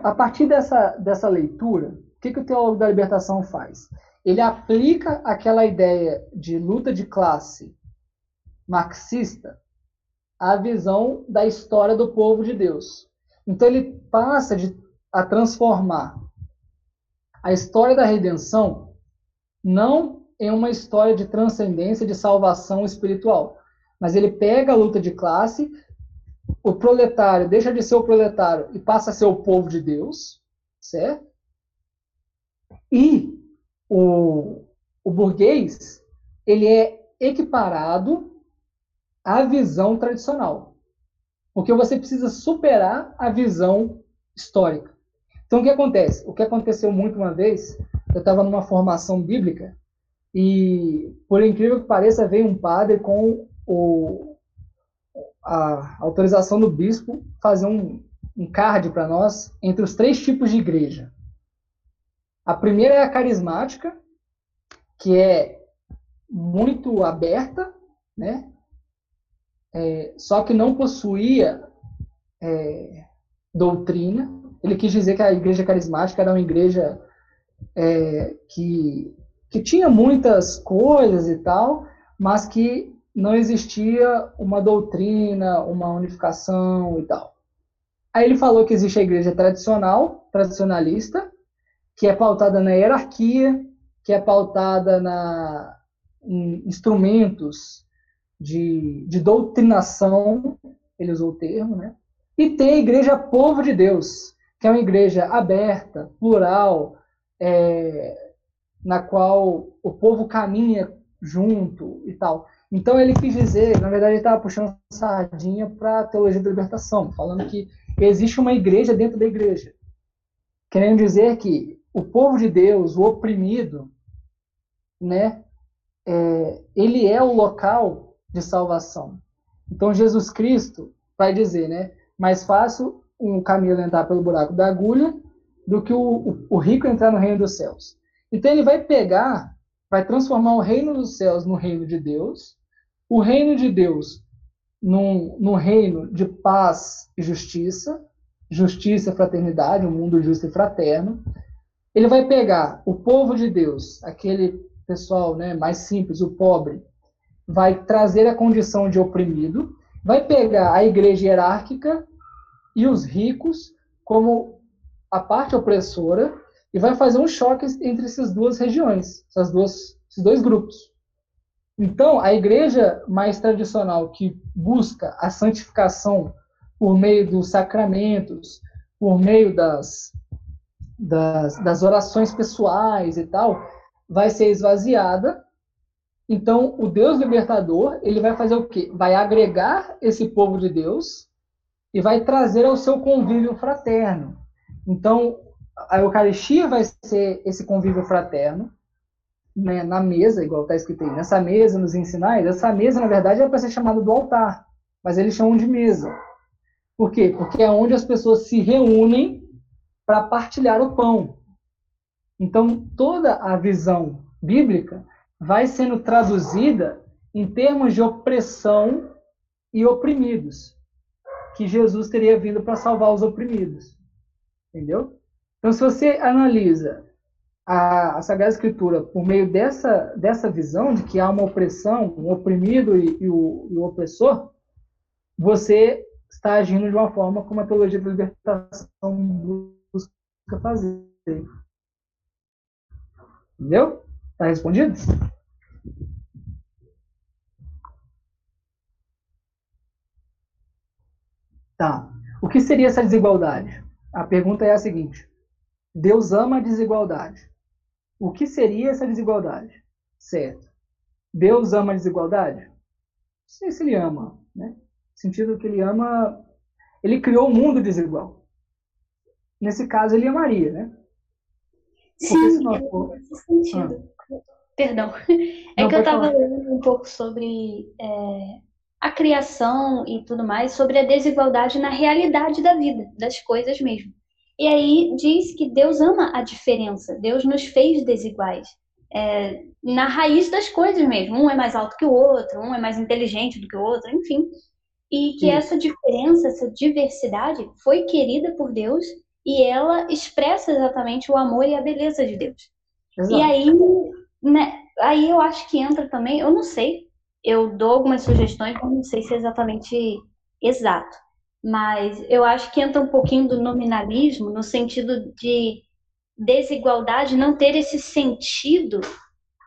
A partir dessa, dessa leitura, o que, que o teólogo da libertação faz? Ele aplica aquela ideia de luta de classe marxista à visão da história do povo de Deus. Então ele passa de, a transformar a história da redenção não em uma história de transcendência, de salvação espiritual. Mas ele pega a luta de classe, o proletário deixa de ser o proletário e passa a ser o povo de Deus, certo? E o, o burguês, ele é equiparado à visão tradicional. Porque você precisa superar a visão histórica. Então, o que acontece? O que aconteceu muito uma vez, eu estava numa formação bíblica e, por incrível que pareça, veio um padre com o, a autorização do bispo fazer um, um card para nós entre os três tipos de igreja. A primeira é a carismática, que é muito aberta, né? É, só que não possuía é, doutrina. Ele quis dizer que a igreja carismática era uma igreja é, que que tinha muitas coisas e tal, mas que não existia uma doutrina, uma unificação e tal. Aí ele falou que existe a igreja tradicional, tradicionalista, que é pautada na hierarquia, que é pautada na, em instrumentos de, de doutrinação, ele usou o termo, né? E tem a igreja povo de Deus, que é uma igreja aberta, plural, é, na qual o povo caminha junto e tal. Então ele quis dizer, na verdade ele estava puxando sardinha para a teologia da libertação, falando que existe uma igreja dentro da igreja. Querendo dizer que o povo de Deus, o oprimido, né, é, ele é o local de salvação. Então Jesus Cristo vai dizer, né, mais fácil um camelo entrar pelo buraco da agulha do que o, o, rico entrar no reino dos céus. Então ele vai pegar, vai transformar o reino dos céus no reino de Deus, o reino de Deus num, num reino de paz e justiça, justiça e fraternidade, um mundo justo e fraterno. Ele vai pegar o povo de Deus, aquele pessoal né, mais simples, o pobre, vai trazer a condição de oprimido, vai pegar a igreja hierárquica e os ricos como a parte opressora e vai fazer um choque entre essas duas regiões, essas duas, esses dois grupos. Então, a igreja mais tradicional que busca a santificação por meio dos sacramentos, por meio das, das, das orações pessoais e tal, vai ser esvaziada. Então, o Deus libertador, ele vai fazer o quê? Vai agregar esse povo de Deus e vai trazer ao seu convívio fraterno. Então, a Eucaristia vai ser esse convívio fraterno, né, na mesa, igual está escrito aí, nessa mesa, nos ensinais, essa mesa, na verdade, é para ser chamada do altar, mas eles chamam de mesa. Por quê? Porque é onde as pessoas se reúnem para partilhar o pão. Então, toda a visão bíblica vai sendo traduzida em termos de opressão e oprimidos, que Jesus teria vindo para salvar os oprimidos. Entendeu? Então, se você analisa a, a, Sagrada Escritura por meio dessa, dessa visão de que há uma opressão, um oprimido e, e, o, e o opressor, você está agindo de uma forma como a teologia da libertação busca fazer. Entendeu? Está respondido? Tá. O que seria essa desigualdade? A pergunta é a seguinte: Deus ama a desigualdade. O que seria essa desigualdade? Certo. Deus ama a desigualdade? Não sei se ele ama, né? No sentido que ele ama, ele criou o um mundo desigual. Nesse caso, ele amaria, né? Sim, for... nesse sentido. Ah. Perdão. É Não, que eu estava lendo um pouco sobre é, a criação e tudo mais, sobre a desigualdade na realidade da vida, das coisas mesmo. E aí diz que Deus ama a diferença, Deus nos fez desiguais. É, na raiz das coisas mesmo. Um é mais alto que o outro, um é mais inteligente do que o outro, enfim. E que Sim. essa diferença, essa diversidade foi querida por Deus e ela expressa exatamente o amor e a beleza de Deus. Exato. E aí, né, aí eu acho que entra também, eu não sei, eu dou algumas sugestões, mas não sei se é exatamente exato. Mas eu acho que entra um pouquinho do nominalismo no sentido de desigualdade não ter esse sentido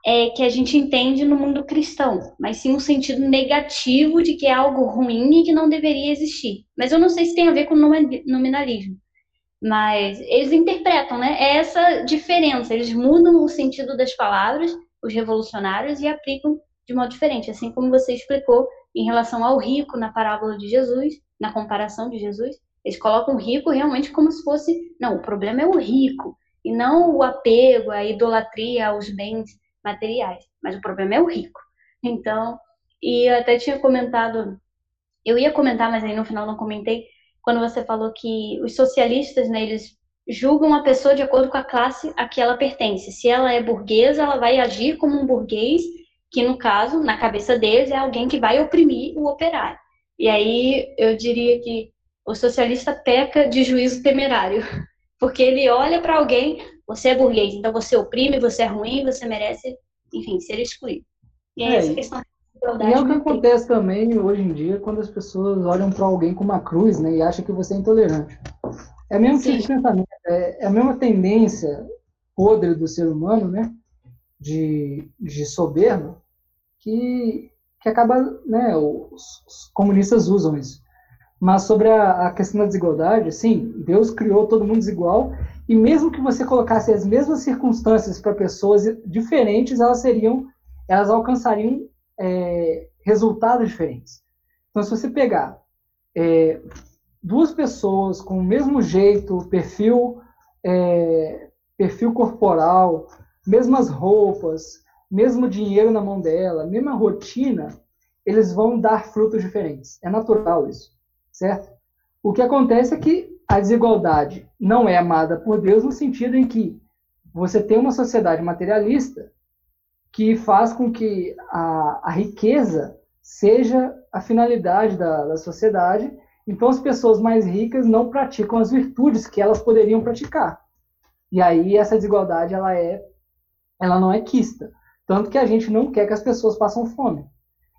é, que a gente entende no mundo cristão, mas sim um sentido negativo de que é algo ruim e que não deveria existir. Mas eu não sei se tem a ver com nominalismo. Mas eles interpretam, né? É essa diferença. Eles mudam o sentido das palavras, os revolucionários, e aplicam de modo diferente. Assim como você explicou em relação ao rico na parábola de Jesus, na comparação de Jesus, eles colocam o rico realmente como se fosse. Não, o problema é o rico, e não o apego, a idolatria aos bens materiais. Mas o problema é o rico. Então, e eu até tinha comentado, eu ia comentar, mas aí no final não comentei, quando você falou que os socialistas, né, eles julgam a pessoa de acordo com a classe a que ela pertence. Se ela é burguesa, ela vai agir como um burguês, que no caso, na cabeça deles, é alguém que vai oprimir o operário. E aí eu diria que o socialista peca de juízo temerário, porque ele olha para alguém, você é burguês, então você oprime, você é ruim, você merece, enfim, ser excluído. E é, é essa questão e é o que acontece também hoje em dia quando as pessoas olham para alguém com uma cruz né, e acham que você é intolerante. É, mesmo que pensamento, é, é a mesma tendência podre do ser humano, né, de, de soberba, que, que acaba, né, os, os comunistas usam isso. Mas sobre a, a, questão da desigualdade, sim, Deus criou todo mundo desigual, e mesmo que você colocasse as mesmas circunstâncias para pessoas diferentes, elas seriam, elas alcançariam é, resultados diferentes. Então, se você pegar é, duas pessoas com o mesmo jeito, perfil, é, perfil corporal, mesmas roupas, mesmo dinheiro na mão dela, mesma rotina, eles vão dar frutos diferentes. É natural isso, certo? O que acontece é que a desigualdade não é amada por Deus no sentido em que você tem uma sociedade materialista que faz com que a, a riqueza seja a finalidade da, da sociedade. Então, as pessoas mais ricas não praticam as virtudes que elas poderiam praticar. E aí essa desigualdade ela é, ela não é quista, tanto que a gente não quer que as pessoas passem fome.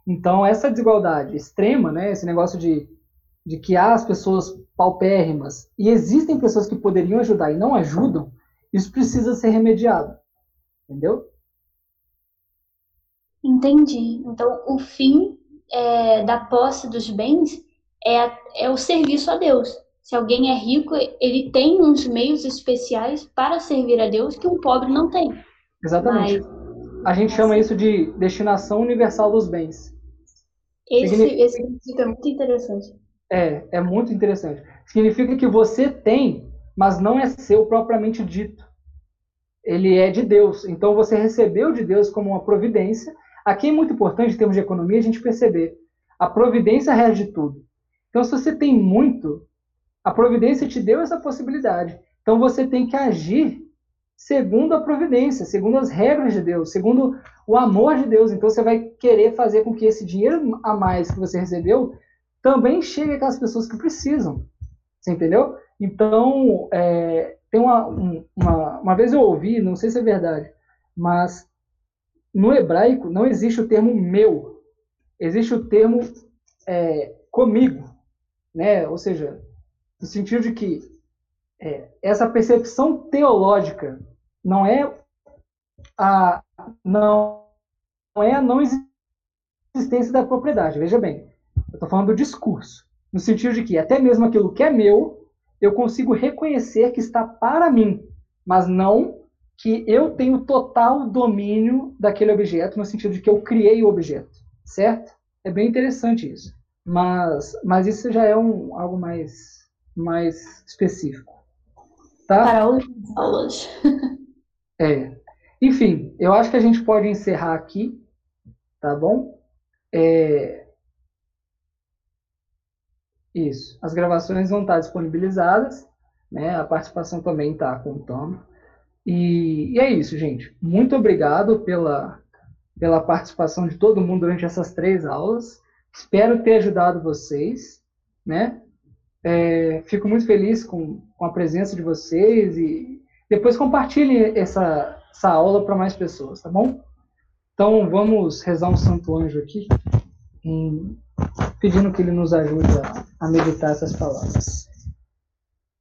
Então essa desigualdade extrema, né, esse negócio de, de que há as pessoas paupérrimas e existem pessoas que poderiam ajudar e não ajudam, isso precisa ser remediado, entendeu? Entendi. Então, o fim é, da posse dos bens é, é o serviço a Deus. se alguém é rico, ele tem uns meios especiais para servir a Deus que um pobre não tem. Exatamente. Mas, a gente chama isso de destinação universal dos bens. Esse, Significa... esse princípio é muito interessante. É, é muito interessante. Significa que você tem, mas não é seu propriamente dito. Ele é de Deus. Então você recebeu de Deus como uma providência. Aqui é muito importante, em termos de economia, a gente perceber. A providência rege tudo. Então, se você tem muito, a providência te deu essa possibilidade. Então você tem que agir segundo a providência, segundo as regras de Deus, segundo o amor de Deus. Então você vai querer fazer com que esse dinheiro a mais que você recebeu também chegue àquelas pessoas que precisam. Você entendeu? Então, é, tem uma, uma, uma vez eu ouvi, não sei se é verdade, mas no hebraico não existe o termo meu, existe o termo é, comigo, né? Ou seja, no sentido de que é, essa percepção teológica não é a não, não é a não existência da propriedade. Veja bem, eu estou falando do discurso, no sentido de que até mesmo aquilo que é meu, eu consigo reconhecer que está para mim, mas não que eu tenho total domínio daquele objeto, no sentido de que eu criei o objeto, certo? É bem interessante isso. Mas, mas isso já é um, algo mais mais específico. Tá? Para outras aulas. é. Enfim, eu acho que a gente pode encerrar aqui, tá bom? É... Isso. As gravações vão estar disponibilizadas, né? A participação também está contando. E, e é isso, gente. Muito obrigado pela, pela participação de todo mundo durante essas três aulas. Espero ter ajudado vocês, né? É, fico muito feliz com, com, a presença de vocês e depois compartilhe essa, essa aula para mais pessoas, tá bom? Então vamos rezar um santo anjo aqui, em, pedindo que ele nos ajude a, a meditar essas palavras.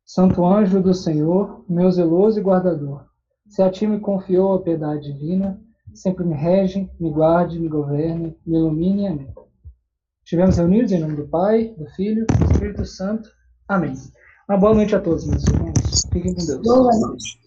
Santo anjo do Senhor, meu zeloso e guardador, se a ti me confiou a piedade divina, sempre me rege, me guarde, me governe, me ilumine. Amém. Estivemos reunidos em nome do Pai, do Filho e do Espírito Santo. Amém. Uma boa noite a todos, meus irmãos. Fiquem com Deus. Boa noite.